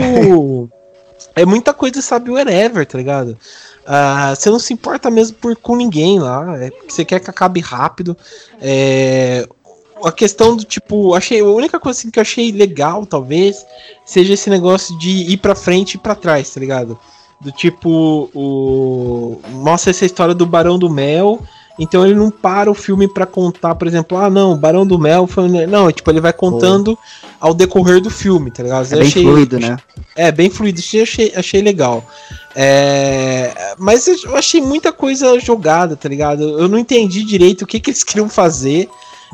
É muita coisa, sabe, whatever, tá ligado? Uh, você não se importa mesmo por, com ninguém lá. É você quer que acabe rápido. É, a questão do tipo, achei a única coisa assim, que eu achei legal, talvez, seja esse negócio de ir pra frente e pra trás, tá ligado? Do tipo, o mostra essa história do Barão do Mel então ele não para o filme para contar, por exemplo, ah, não, Barão do Mel foi. Não, tipo, ele vai contando. Ao decorrer do filme, tá ligado? É bem achei, fluido, né? É, bem fluido, achei, achei legal. É, mas eu achei muita coisa jogada, tá ligado? Eu não entendi direito o que, que eles queriam fazer.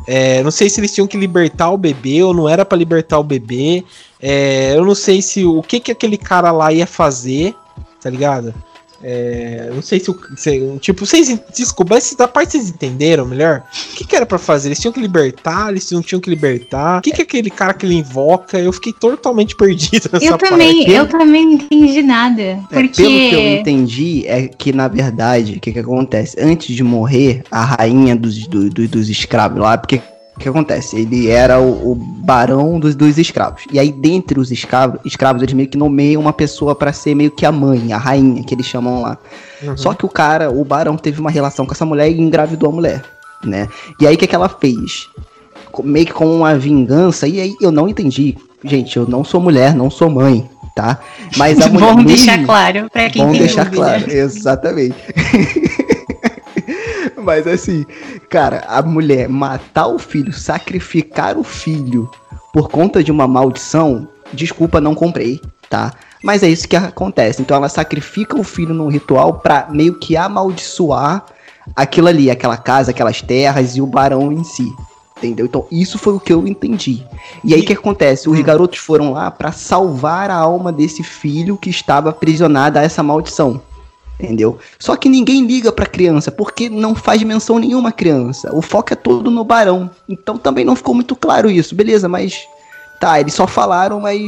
É, não sei se eles tinham que libertar o bebê ou não era para libertar o bebê. É, eu não sei se o que, que aquele cara lá ia fazer, tá ligado? É, não sei se o. Se, tipo, vocês. Desculpa, mas da parte vocês entenderam melhor? O que, que era para fazer? Eles tinham que libertar, eles não tinham que libertar. O que, que é aquele cara que ele invoca? Eu fiquei totalmente perdido nessa eu também, parte. Eu também não entendi nada. É, porque... pelo que eu entendi, é que, na verdade, o que, que acontece? Antes de morrer, a rainha dos, do, do, dos escravos lá, porque o que acontece? Ele era o, o barão dos, dos, escravos. E aí, dentre os escravos, escravos, eles meio que nomeiam uma pessoa para ser meio que a mãe, a rainha, que eles chamam lá. Uhum. Só que o cara, o barão, teve uma relação com essa mulher e engravidou a mulher, né? E aí, o que, que ela fez? Meio que com uma vingança, e aí eu não entendi. Gente, eu não sou mulher, não sou mãe, tá? Mas a mulher. Vamos deixar claro pra quem Vamos deixar dúvida. claro, exatamente. Mas assim, cara, a mulher matar o filho, sacrificar o filho por conta de uma maldição, desculpa, não comprei, tá? Mas é isso que acontece. Então ela sacrifica o filho num ritual pra meio que amaldiçoar aquilo ali, aquela casa, aquelas terras e o barão em si. Entendeu? Então, isso foi o que eu entendi. E aí, o que acontece? Os hum. garotos foram lá para salvar a alma desse filho que estava aprisionado a essa maldição entendeu? Só que ninguém liga pra criança, porque não faz menção nenhuma à criança. O foco é todo no barão. Então também não ficou muito claro isso, beleza, mas Tá, eles só falaram, mas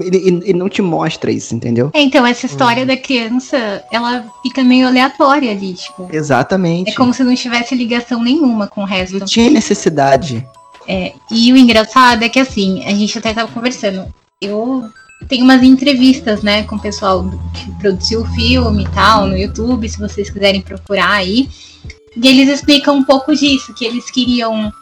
ele, ele- não te mostra isso, entendeu? É, então, essa história da criança, ela fica meio aleatória ali, tipo. Exatamente. É como se não tivesse ligação nenhuma com o resto. Não tinha necessidade. É, e o engraçado é que assim, a gente até tava conversando. Eu tenho umas entrevistas, né, com o pessoal que produziu o filme e tal, no YouTube, se vocês quiserem procurar aí. E eles explicam um pouco disso, que eles queriam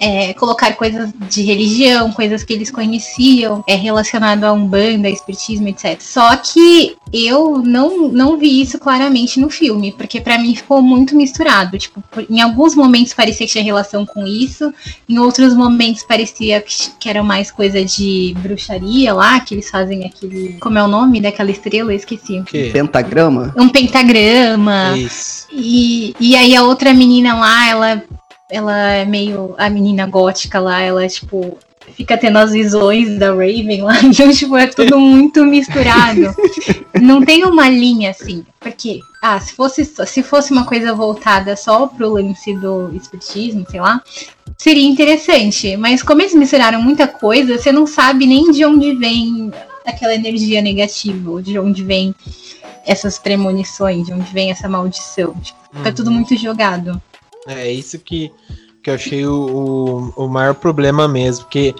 é, colocar coisas de religião, coisas que eles conheciam, é, relacionado a Umbanda, Espiritismo, etc. Só que eu não, não vi isso claramente no filme, porque pra mim ficou muito misturado. Tipo, por- em alguns momentos parecia que tinha relação com isso, em outros momentos parecia que, que era mais coisa de bruxaria lá, que eles fazem aquele. Como é o nome daquela estrela? Eu esqueci. O quê? Pentagrama? Um pentagrama. Isso. E, e aí a outra menina lá, ela, ela é meio. A menina gótica lá, ela, tipo, fica tendo as visões da Raven lá. Então, tipo, é tudo muito misturado. Não tem uma linha assim. Porque, ah, se fosse, se fosse uma coisa voltada só pro lance do espiritismo, sei lá, seria interessante. Mas como eles misturaram muita coisa, você não sabe nem de onde vem aquela energia negativa, ou de onde vem essas premonições, de onde vem essa maldição. Tipo, fica tudo muito jogado. É isso que, que eu achei o, o, o maior problema mesmo, porque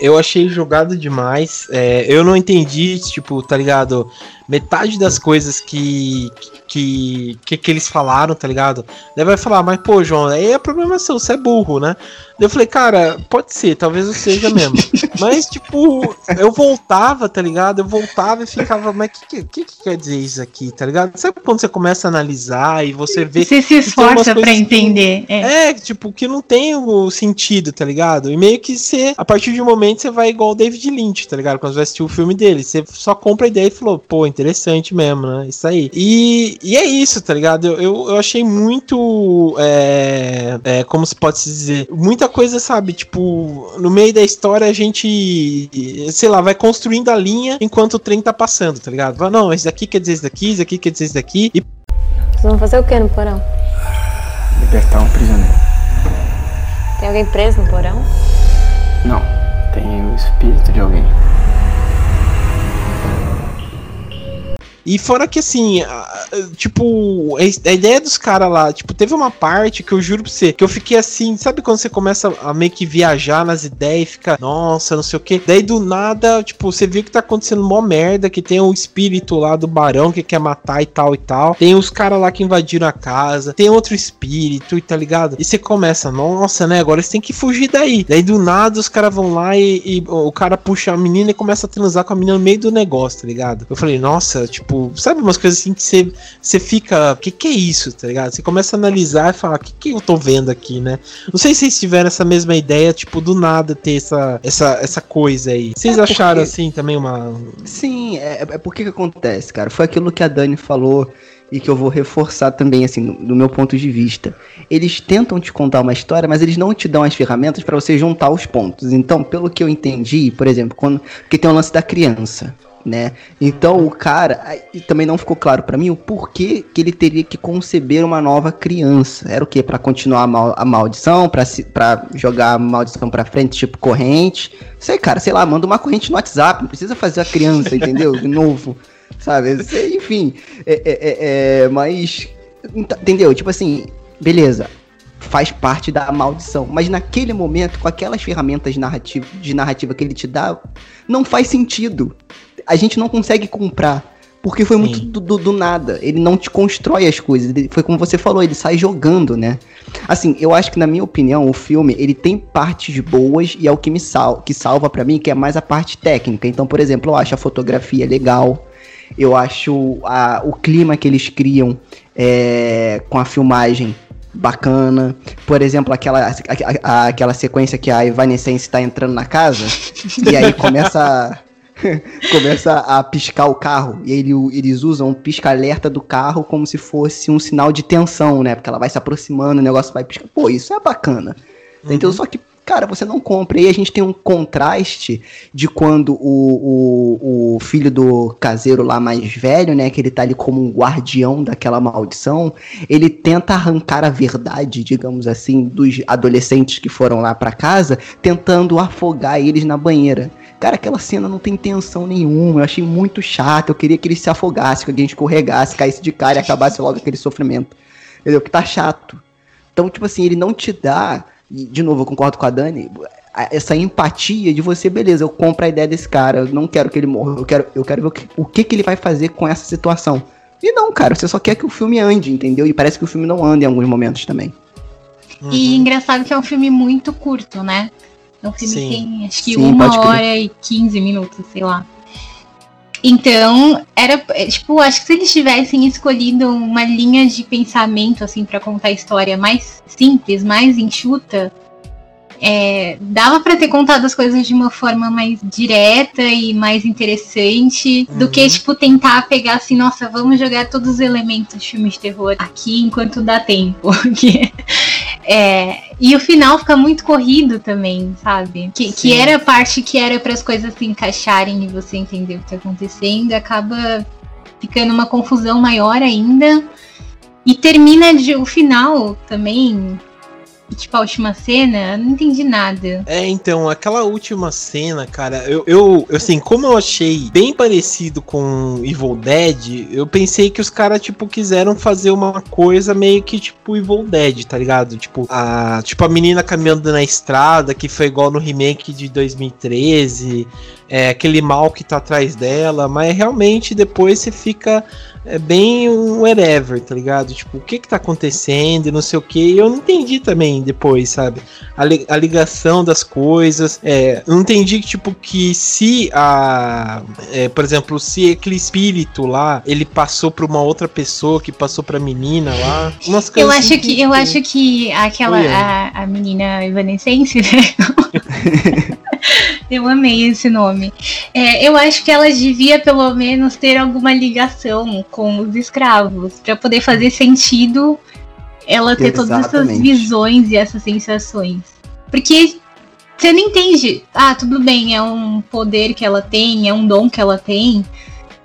eu achei jogado demais. é, eu não entendi, tipo, tá ligado? Metade das coisas que, que, que, que eles falaram, tá ligado? Daí vai falar, mas pô, João, aí é problema seu, você é burro, né? Daí eu falei, cara, pode ser, talvez eu seja mesmo. mas, tipo, eu voltava, tá ligado? Eu voltava e ficava, mas o que, que, que quer dizer isso aqui, tá ligado? Sabe quando você começa a analisar e você vê Você se esforça pra coisas que- entender. É. é, tipo, que não tem o sentido, tá ligado? E meio que você, a partir de um momento, você vai igual o David Lynch, tá ligado? Quando você vai assistir o filme dele. Você só compra a ideia e falou, pô, interessante mesmo, né? Isso aí. E, e é isso, tá ligado? Eu, eu, eu achei muito. É, é, como se pode se dizer? Muita coisa, sabe? Tipo, no meio da história a gente, sei lá, vai construindo a linha enquanto o trem tá passando, tá ligado? Fala, não, esse daqui quer dizer isso daqui, esse daqui quer dizer isso daqui. E Vocês vão fazer o que no porão? Libertar um prisioneiro. Tem alguém preso no porão? Não, tem o espírito de alguém. E fora que assim, tipo, a, ideia dos caras lá, tipo, teve uma parte que eu juro pra você, que eu fiquei assim, sabe quando você começa a meio que viajar nas ideias e fica, nossa, não sei o que. Daí do nada, tipo, você viu que tá acontecendo mó merda, que tem o espírito lá do barão que quer matar e tal e tal. Tem os caras lá que invadiram a casa, tem outro espírito e tá ligado? E você começa, nossa, né? Agora eles têm que fugir daí. Daí do nada os caras vão lá e, e o cara puxa a menina e começa a transar com a menina no meio do negócio, tá ligado? Eu falei, nossa, tipo, sabe umas coisas assim que você, você fica, o que que é isso, tá ligado? Você começa a analisar e falar, o que que eu tô vendo aqui, né? Não sei se vocês tiveram essa mesma ideia, tipo, do nada ter essa, essa, essa coisa aí. Vocês É porque- acharam assim também uma. Sim, é, é porque que acontece, cara. Foi aquilo que a Dani falou e que eu vou reforçar também, assim, no, do meu ponto de vista. Eles tentam te contar uma história, mas eles não te dão as ferramentas pra você juntar os pontos. Então, pelo que eu entendi, por exemplo, quando porque tem o lance da criança. Né? Então o cara, e também não ficou claro pra mim o porquê que ele teria que conceber uma nova criança. Era o quê? Pra continuar a, mal- a maldição, pra jogar a maldição pra frente, tipo corrente. Sei, cara, sei lá, manda uma corrente no WhatsApp, não precisa fazer a criança, entendeu? De novo, sabe? Enfim, é, é, é, é, mas, ent- entendeu? Tipo assim, beleza, faz parte da maldição, mas naquele momento, com aquelas ferramentas narrativa, de narrativa que ele te dá, não faz sentido. A gente não consegue comprar. Porque foi Sim. muito do, do- nada. Ele não te constrói as coisas. Ele- foi como você falou, ele sai jogando, né? Assim, eu acho que na minha opinião, o filme, ele tem partes boas e é o que me sal que salva pra mim, que é mais a parte técnica. Então, por exemplo, eu acho a fotografia legal. Eu acho a- o clima que eles criam é, com a filmagem bacana. Por exemplo, aquela, a- a- aquela sequência que a Evanescence tá entrando na casa e aí começa começa a piscar o carro. E ele, eles usam um pisca-alerta do carro como se fosse um sinal de tensão, né? Porque ela vai se aproximando, o negócio vai piscar. Pô, isso é bacana. Entendeu? Só que cara, você não compra. E a gente tem um contraste de quando o, o, o filho do caseiro lá mais velho, né, que ele tá ali como um guardião daquela maldição, ele tenta arrancar a verdade, digamos assim, dos adolescentes que foram lá para casa, tentando afogar eles na banheira. Cara, aquela cena não tem tensão nenhuma. Eu achei muito chato. Eu queria que ele se afogasse, que alguém escorregasse, caísse de cara e acabasse logo aquele sofrimento. Entendeu? Que tá chato. Então, tipo assim, ele não te dá. E, de novo, eu concordo com a Dani. Essa empatia de você, beleza, eu compro a ideia desse cara. Eu não quero que ele morra. Eu quero, eu quero ver o que, o que, que ele vai fazer com essa situação. E não, cara, você só quer que o filme ande, entendeu? E parece que o filme não anda em alguns momentos também. Uhum. E engraçado que é um filme muito curto, né? É um filme Sim. que tem acho que Sim, uma hora e 15 minutos, sei lá. Então, era, é, tipo, acho que se eles tivessem escolhido uma linha de pensamento, assim, para contar a história mais simples, mais enxuta, é, dava para ter contado as coisas de uma forma mais direta e mais interessante do que, Uhum. tipo, tentar pegar assim, nossa, vamos jogar todos os elementos de filme de terror aqui enquanto dá tempo. É, e o final fica muito corrido também, sabe? Que, que era a parte que era para as coisas se encaixarem e você entender o que tá acontecendo, acaba ficando uma confusão maior ainda. E termina de, o final também, tipo a última cena, não entendi nada. É, então, aquela última cena, cara, eu, eu, assim, como eu achei bem parecido com Evil Dead, eu pensei que os caras, tipo, quiseram fazer uma coisa meio que, tipo, Evil Dead, tá ligado? Tipo, a, tipo, a menina caminhando na estrada, que foi igual no remake de 2013, é, aquele mal que tá atrás dela, mas realmente depois você fica é, bem um whatever, tá ligado? Tipo, o que que tá acontecendo e não sei o que, e eu não entendi também depois, sabe? a, li- a ligação das coisas. É, eu não entendi que, tipo, que se a. é, por exemplo, se aquele espírito lá, ele passou pra uma outra pessoa que passou pra menina lá. Umas Eu acho assim que eu acho que aquela a, a menina evanescence, né? eu amei esse nome. É, eu acho que ela devia pelo menos ter alguma ligação com os escravos para poder fazer sentido ela ter todas essas Exatamente. visões e essas sensações. Porque você não entende. Ah, tudo bem, é um poder que ela tem, é um dom que ela tem.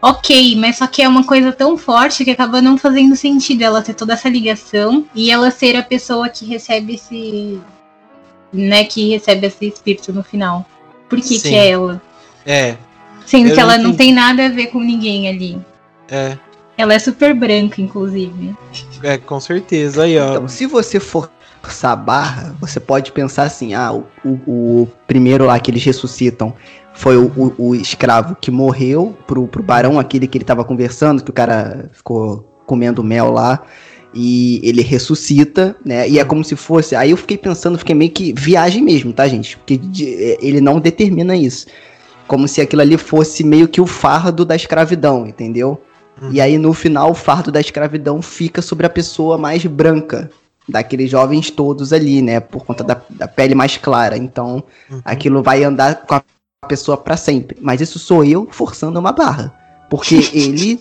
Ok, mas só que é uma coisa tão forte que acaba não fazendo sentido ela ter toda essa ligação e ela ser a pessoa que recebe esse. né, que recebe esse espírito no final. Por que, Sim. que é ela? É, Sendo Eu que ela não não tem nada a ver com ninguém ali. é, Ela é super branca, inclusive. é, com certeza. Aí, ó. Então, se você forçar a barra, você pode pensar assim: ah, o, o- o primeiro lá que eles ressuscitam foi o, o- o escravo que morreu pro, pro barão, aquele que ele tava conversando, que o cara ficou comendo mel lá. E ele ressuscita, né? E é como se fosse. Aí eu fiquei pensando, fiquei meio que viagem mesmo, tá, gente? Porque é, ele não determina isso. Como se aquilo ali fosse meio que o fardo da escravidão, entendeu? Uhum. E aí no final o fardo da escravidão fica sobre a pessoa mais branca, daqueles jovens todos ali, né? Por conta da, da pele mais clara. Então Uhum. aquilo vai andar com a pessoa pra sempre. Mas isso sou eu forçando uma barra. Porque ele.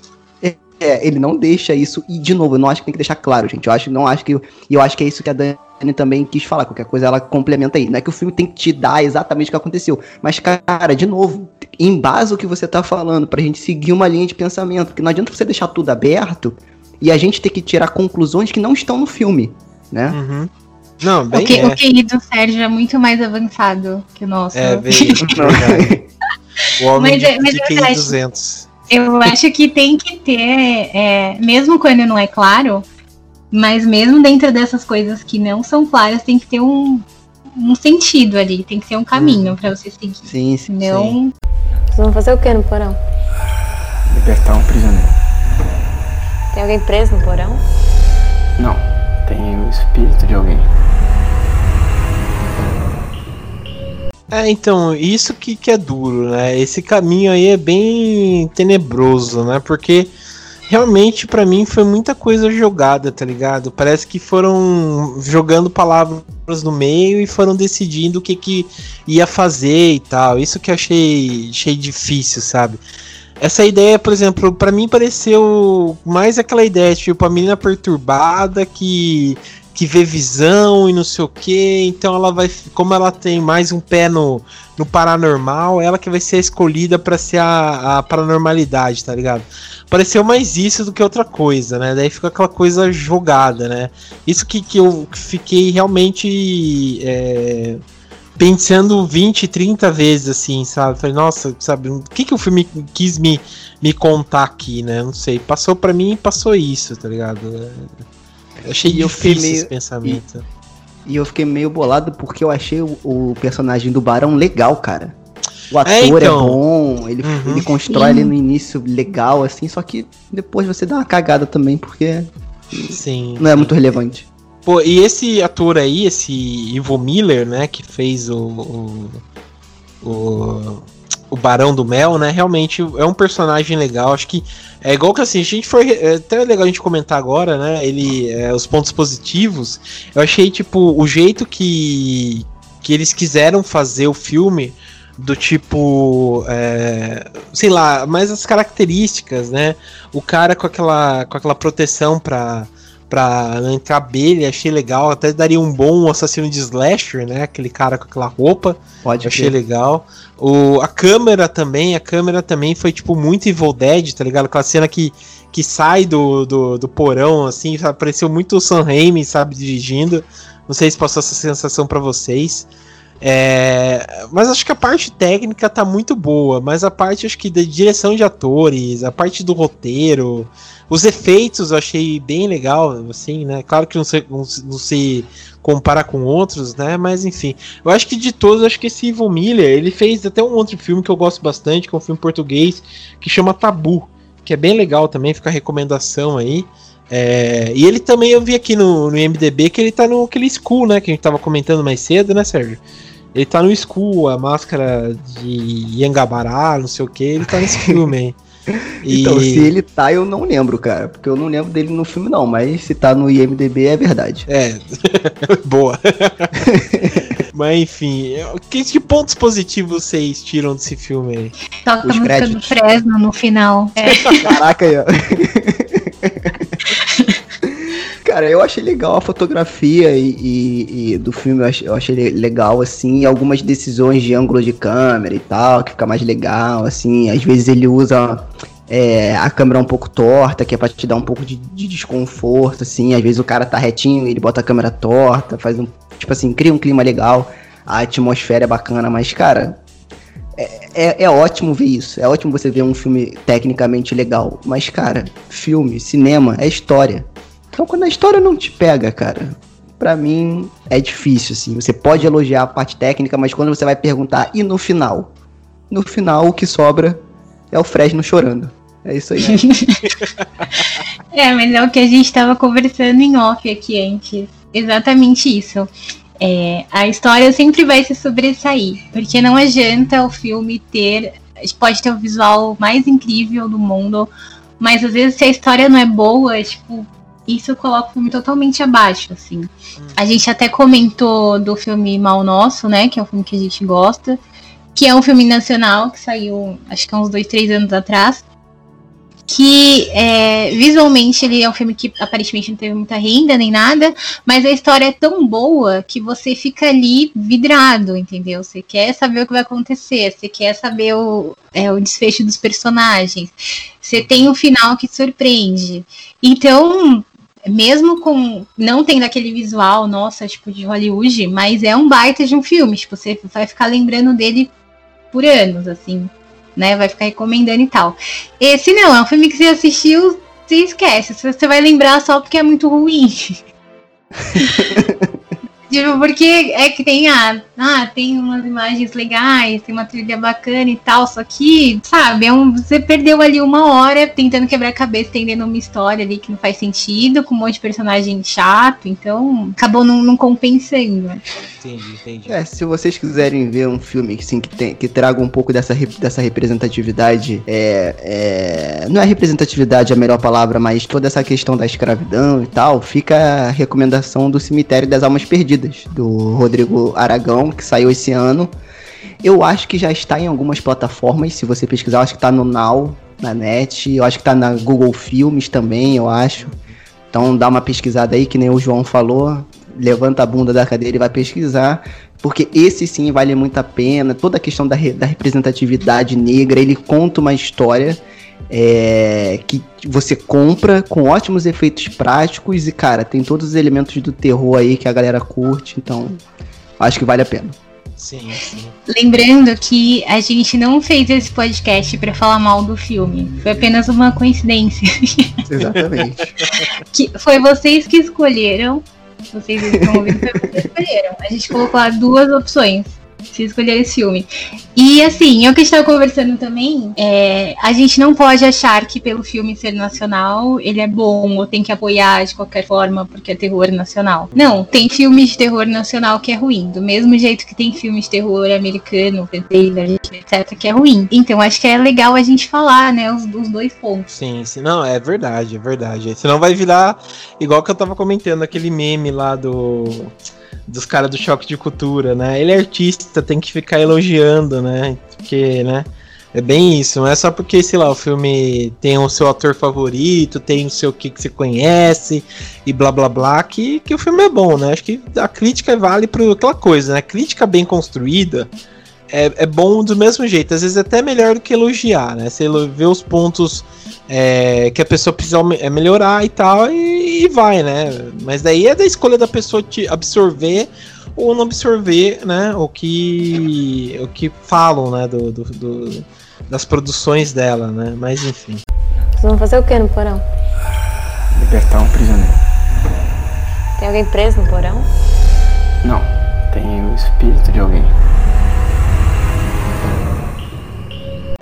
É, é, ele não deixa isso. E, de novo, eu não acho que tem que deixar claro, gente. Eu acho, não acho que. E eu acho que é isso que a Dani também quis falar. Qualquer coisa ela complementa aí. Não é que o filme tem que te dar exatamente o que aconteceu. Mas, cara, de novo, embasa o que você tá falando pra gente seguir uma linha de pensamento. Porque não adianta você deixar tudo aberto e a gente ter que tirar conclusões que não estão no filme, né? Uhum. Não, bem o, que, é. o QI do Sérgio é muito mais avançado que o nosso. É, bem, verdade. O homem Mas de, é- mas de é QI verdade. 200. Eu acho que tem que ter, é, mesmo quando não é claro, mas mesmo dentro dessas coisas que não são claras, tem que ter um, um sentido ali, tem que ter um caminho pra você seguir. Sim, sim. Não, Vocês vão fazer o que no porão? Libertar um prisioneiro. Tem alguém preso no porão? Não, tem o espírito de alguém. É, então, isso que, que é duro, né? Esse caminho aí é bem tenebroso, né? Porque realmente pra mim foi muita coisa jogada, tá ligado? Parece que foram jogando palavras no meio e foram decidindo o que que ia fazer e tal. Isso que eu achei, achei difícil, sabe? Essa ideia, por exemplo, pra mim pareceu mais aquela ideia, tipo, a menina perturbada que que vê visão e não sei o que. Então ela vai. Como ela tem mais um pé no, no paranormal, ela que vai ser escolhida para ser a, a paranormalidade, tá ligado? Pareceu mais isso do que outra coisa, né? Daí fica aquela coisa jogada, né? Isso que, que eu fiquei realmente. É pensando 20, 30 vezes, assim, sabe? Falei, nossa, sabe, o que, que o filme quis me, me contar aqui, né? Não sei. Passou para mim e passou isso, tá ligado? Eu achei e difícil meio... esse pensamento. E, e, eu fiquei meio bolado porque eu achei o, o personagem do Barão legal, cara. O ator é, então... é bom, ele, uhum. ele constrói ali no início legal, assim, só que depois você dá uma cagada também, porque sim, não é muito relevante. Pô, e esse ator aí, esse Ivo Miller, né, que fez o, o, o, o, Barão do Mel, né, realmente é um personagem legal. Acho que é igual que assim, a gente foi. É até legal a gente comentar agora, né, ele, é, os pontos positivos. Eu achei, tipo, o jeito que, que eles quiseram fazer o filme do tipo, é, sei lá, mais as características, né? O cara com aquela, com aquela proteção para pra entrar abelha, achei legal. Até daria um bom assassino de slasher, né? Aquele cara com aquela roupa. Pode Achei legal. O, a câmera também, a câmera também foi tipo muito Evil Dead, tá ligado? Aquela cena que, que sai do, do, do porão, assim, sabe? pareceu muito o Sam Raimi, sabe, dirigindo. Não sei se passou essa sensação para vocês. É, mas acho que a parte técnica tá muito boa, mas a parte acho que da direção de atores, a parte do roteiro, os efeitos eu achei bem legal, assim, né? Claro que não se, não, não se compara com outros, né? Mas enfim, eu acho que de todos, acho que esse Ivo Miller, ele fez até um outro filme que eu gosto bastante, que é um filme português, que chama Tabu, que é bem legal também, fica a recomendação aí. É, e ele também, eu vi aqui no, no IMDB que ele tá no aquele School, né? Que a gente tava comentando mais cedo, né, Sérgio? Ele tá no School, a máscara de Yangabará, não sei o que, ele tá nesse filme aí. Então, e... se ele tá, eu não lembro, cara. Porque eu não lembro dele no filme, não. Mas se tá no IMDB, é verdade. É. Boa. mas enfim, que, que pontos positivos vocês tiram desse filme aí? Toca Os a música do Fresno no final. É. Caraca aí, ó. Cara, eu achei legal a fotografia e, e, e do filme, eu achei, eu achei, legal, assim, algumas decisões de ângulo de câmera e tal, que fica mais legal, assim, às vezes ele usa é, a câmera um pouco torta, que é pra te dar um pouco de, de, desconforto, assim, às vezes o cara tá retinho, ele bota a câmera torta, faz um, tipo assim, cria um clima legal, a atmosfera é bacana, mas, cara, é, é, é, ótimo ver isso. É ótimo você ver um filme tecnicamente legal. Mas, cara, filme, cinema é história. Então, quando a história não te pega, cara, para mim é difícil, assim. Você pode elogiar a parte técnica, mas quando você vai perguntar, e no final? No final, o que sobra é o Fresno chorando. É isso aí. é, mas é o que a gente estava conversando em off aqui antes. Exatamente isso. É, a história sempre vai se sobressair, porque não adianta o filme ter. Pode ter o visual mais incrível do mundo, mas às vezes se a história não é boa, tipo, isso coloca o filme totalmente abaixo, assim. Hum. A gente até comentou do filme Mal Nosso, né? Que é um filme que a gente gosta. Que é um filme nacional, que saiu, acho que há uns dois, três anos atrás que é, visualmente ele é um filme que aparentemente não teve muita renda nem nada, mas a história é tão boa que você fica ali vidrado, entendeu? Você quer saber o que vai acontecer, você quer saber o, é, o desfecho dos personagens, você tem um final que surpreende. Então, mesmo com não tendo aquele visual, nossa, tipo, de Hollywood, mas é um baita de um filme, tipo, você vai ficar lembrando dele por anos, assim, né? Vai ficar recomendando e tal. Esse não, é um filme que você assistiu, você esquece, você vai lembrar só porque é muito ruim. Tipo, porque é que tem a. Ah, tem umas imagens legais, tem uma trilha bacana e tal, só que, sabe, é um, você perdeu ali uma hora tentando quebrar a cabeça, entendendo uma história ali que não faz sentido, com um monte de personagem chato, então acabou não, não compensando. Entendi, entendi. É, se vocês quiserem ver um filme assim, que, tem, que traga um pouco dessa, dessa representatividade, é, é, não é representatividade a melhor palavra, mas toda essa questão da escravidão e tal, fica a recomendação do Cemitério das Almas Perdidas do Rodrigo Aragão, que saiu esse ano. Eu acho que já está em algumas plataformas, se você pesquisar, acho que está no Now, na net, eu acho que está na Google Filmes também, eu acho. Então dá uma pesquisada aí, que nem o João falou. Levanta a bunda da cadeira e vai pesquisar. Porque esse sim vale muito a pena. Toda a questão da, re- da representatividade negra, ele conta uma história é, que você compra com ótimos efeitos práticos e, cara, tem todos os elementos do terror aí que a galera curte, então acho que vale a pena. Sim, sim. Lembrando que a gente não fez esse podcast pra falar mal do filme. Foi apenas uma coincidência. Exatamente. que foi vocês que escolheram. Vocês estão ouvindo, foi vocês que escolheram. A gente colocou lá duas opções. Se escolher esse filme. E assim, eu que estava conversando também, é, a gente não pode achar que pelo filme ser nacional ele é bom ou tem que apoiar de qualquer forma porque é terror nacional. Não, tem filme de terror nacional que é ruim. Do mesmo jeito que tem filme de terror americano, etc., que é ruim. Então acho que é legal a gente falar, né, os, os dois pontos. Sim, sim. Não, é verdade, é verdade. Senão vai virar igual que eu tava comentando, aquele meme lá do. Dos caras do choque de cultura, né? Ele é artista, tem que ficar elogiando, né? Porque, né? É bem isso, não é só porque, sei lá, o filme tem o seu ator favorito, tem o seu que que você conhece e blá blá blá, que, que o filme é bom, né? Acho que a crítica vale por aquela coisa, né? Crítica bem construída é, é bom do mesmo jeito, às vezes até melhor do que elogiar, né? Você vê os pontos é, que a pessoa precisa é, melhorar e tal, e, e vai, né? Mas daí é da escolha da pessoa te absorver ou não absorver, né? O que, o que falam, né? Do, do- do- das produções dela, né? Mas enfim. Vocês vão fazer o que no porão? Libertar um prisioneiro. Tem alguém preso no porão? Não, tem o espírito de alguém.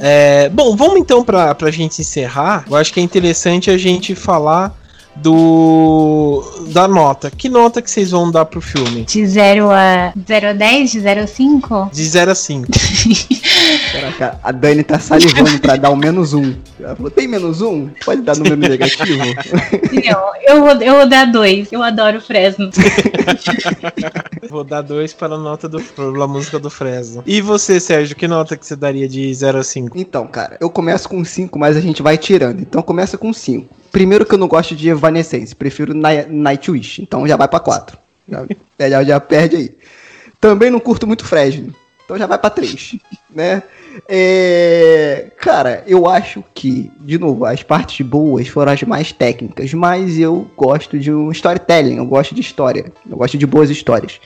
É, bom, vamos então pra, pra gente encerrar. Eu acho que é interessante a gente falar do da nota. Que nota que vocês vão dar pro filme? De 0 a 0 a 10, de 0 a 5? De 0 a 5. Caraca, a Dani tá salivando pra dar o menos um. Ela falou, tem menos um? Pode dar número negativo? Não, eu vou, eu vou dar 2. Eu adoro Fresno. Vou dar 2 para a nota do pela música do Fresno. E você, Sérgio, que nota que você daria de 0 a 5? Então, cara, eu começo com 5, mas a gente vai tirando. Então começa com 5. Primeiro que eu não gosto de Evanescence, prefiro Ni- Nightwish. Então já vai pra 4. Já, é, já, já perde aí. Também não curto muito Fresno. Então já vai pra 3, né? É, cara, eu acho que, de novo, as partes boas foram as mais técnicas, mas eu gosto de um storytelling, eu gosto de história, eu gosto de boas histórias.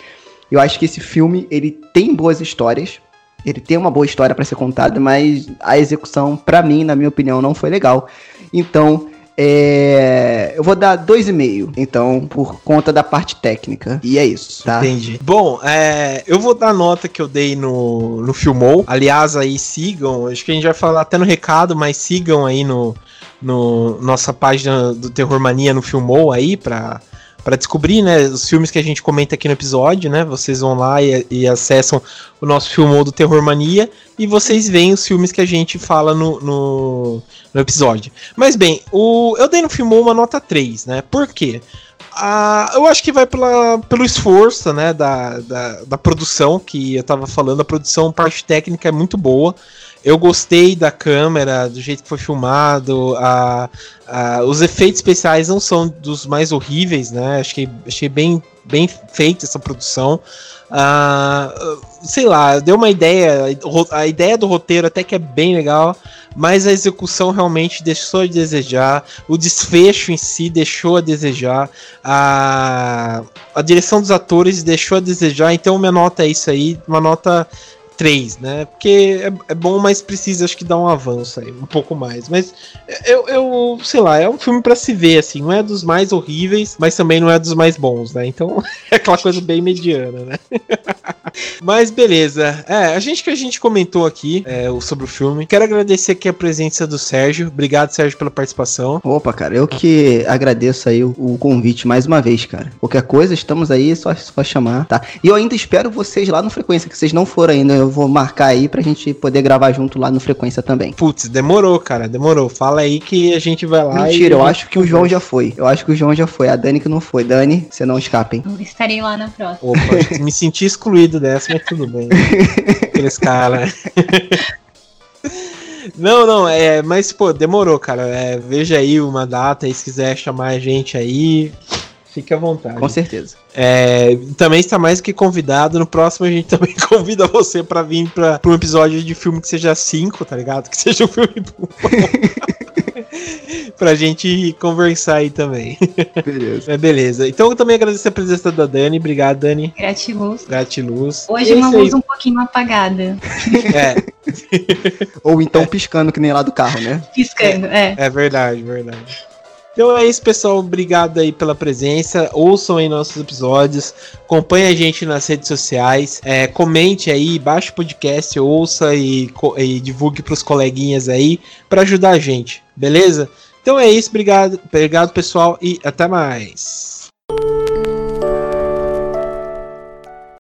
Eu acho que esse filme, ele tem boas histórias, ele tem uma boa história pra ser contada, mas a execução, pra mim, na minha opinião, não foi legal. Então, é, eu vou dar 2,5, então, por conta da parte técnica. E é isso, tá? Entendi. Bom, é, eu vou dar a nota que eu dei no, no Filmou. Aliás, aí sigam. Acho que a gente vai falar até no recado, mas sigam aí no, no nossa página do Terror Mania no Filmou aí pra. Pra descobrir, né, os filmes que a gente comenta aqui no episódio, né? Vocês vão lá e, e acessam o nosso filmou do Terror Mania e vocês veem os filmes que a gente fala no, no, no episódio. Mas bem, o, eu dei no filmou uma nota 3, né? Por quê? Ah, eu acho que vai pela, pelo esforço né, da, da, da produção, que eu tava falando, a produção, parte técnica é muito boa. Eu gostei da câmera, do jeito que foi filmado, a, a, os efeitos especiais não são dos mais horríveis, né? Achei, achei bem, bem feita essa produção. Ah, sei lá, deu uma ideia, a ideia do roteiro até que é bem legal, mas a execução realmente deixou a desejar, o desfecho em si deixou a desejar, a, a direção dos atores deixou a desejar, então minha nota é isso aí, uma nota 3, né? Porque é, é bom, mas precisa, acho que dar um avanço aí, um pouco mais. Mas eu, eu sei lá, é um filme para se ver, assim, não é dos mais horríveis, mas também não é dos mais bons, né? Então é aquela coisa bem mediana, né? mas beleza. É, a gente que a gente comentou aqui é, sobre o filme. Quero agradecer aqui a presença do Sérgio. Obrigado, Sérgio, pela participação. Opa, cara, eu que agradeço aí o, o convite mais uma vez, cara. Qualquer coisa, estamos aí, só, só chamar, tá? E eu ainda espero vocês lá no Frequência, que vocês não foram ainda, eu vou marcar aí pra gente poder gravar junto lá no Frequência também. Putz, demorou, cara, demorou. Fala aí que a gente vai lá Mentira, e... eu acho que o João já foi. Eu acho que o João já foi. A Dani que não foi. Dani, você não escapa, hein? Eu estarei lá na próxima. Opa, me senti excluído dessa, mas tudo bem. Aqueles caras. Não, não, é, mas pô, demorou, cara. É, veja aí uma data aí, se quiser chamar a gente aí, fique à vontade. Com certeza. É, também está mais que convidado. No próximo a gente também convida você pra vir pra, pra um episódio de filme que seja 5, tá ligado? Que seja um filme bom. pra gente conversar aí também. Beleza. É, beleza. Então eu também agradeço a presença da Dani. Obrigado, Dani. Gratiluz. Gratiluz. Hoje É uma luz um pouquinho apagada. É, Ou então piscando que nem lá do carro, né? Piscando, é. é verdade, verdade. Então é isso, pessoal. Obrigado aí pela presença. Ouçam aí nossos episódios. Acompanhe a gente nas redes sociais. É, comente aí, baixe o podcast, ouça e, e divulgue pros coleguinhas aí para ajudar a gente. Beleza? Então é isso. Obrigado, obrigado pessoal. E até mais.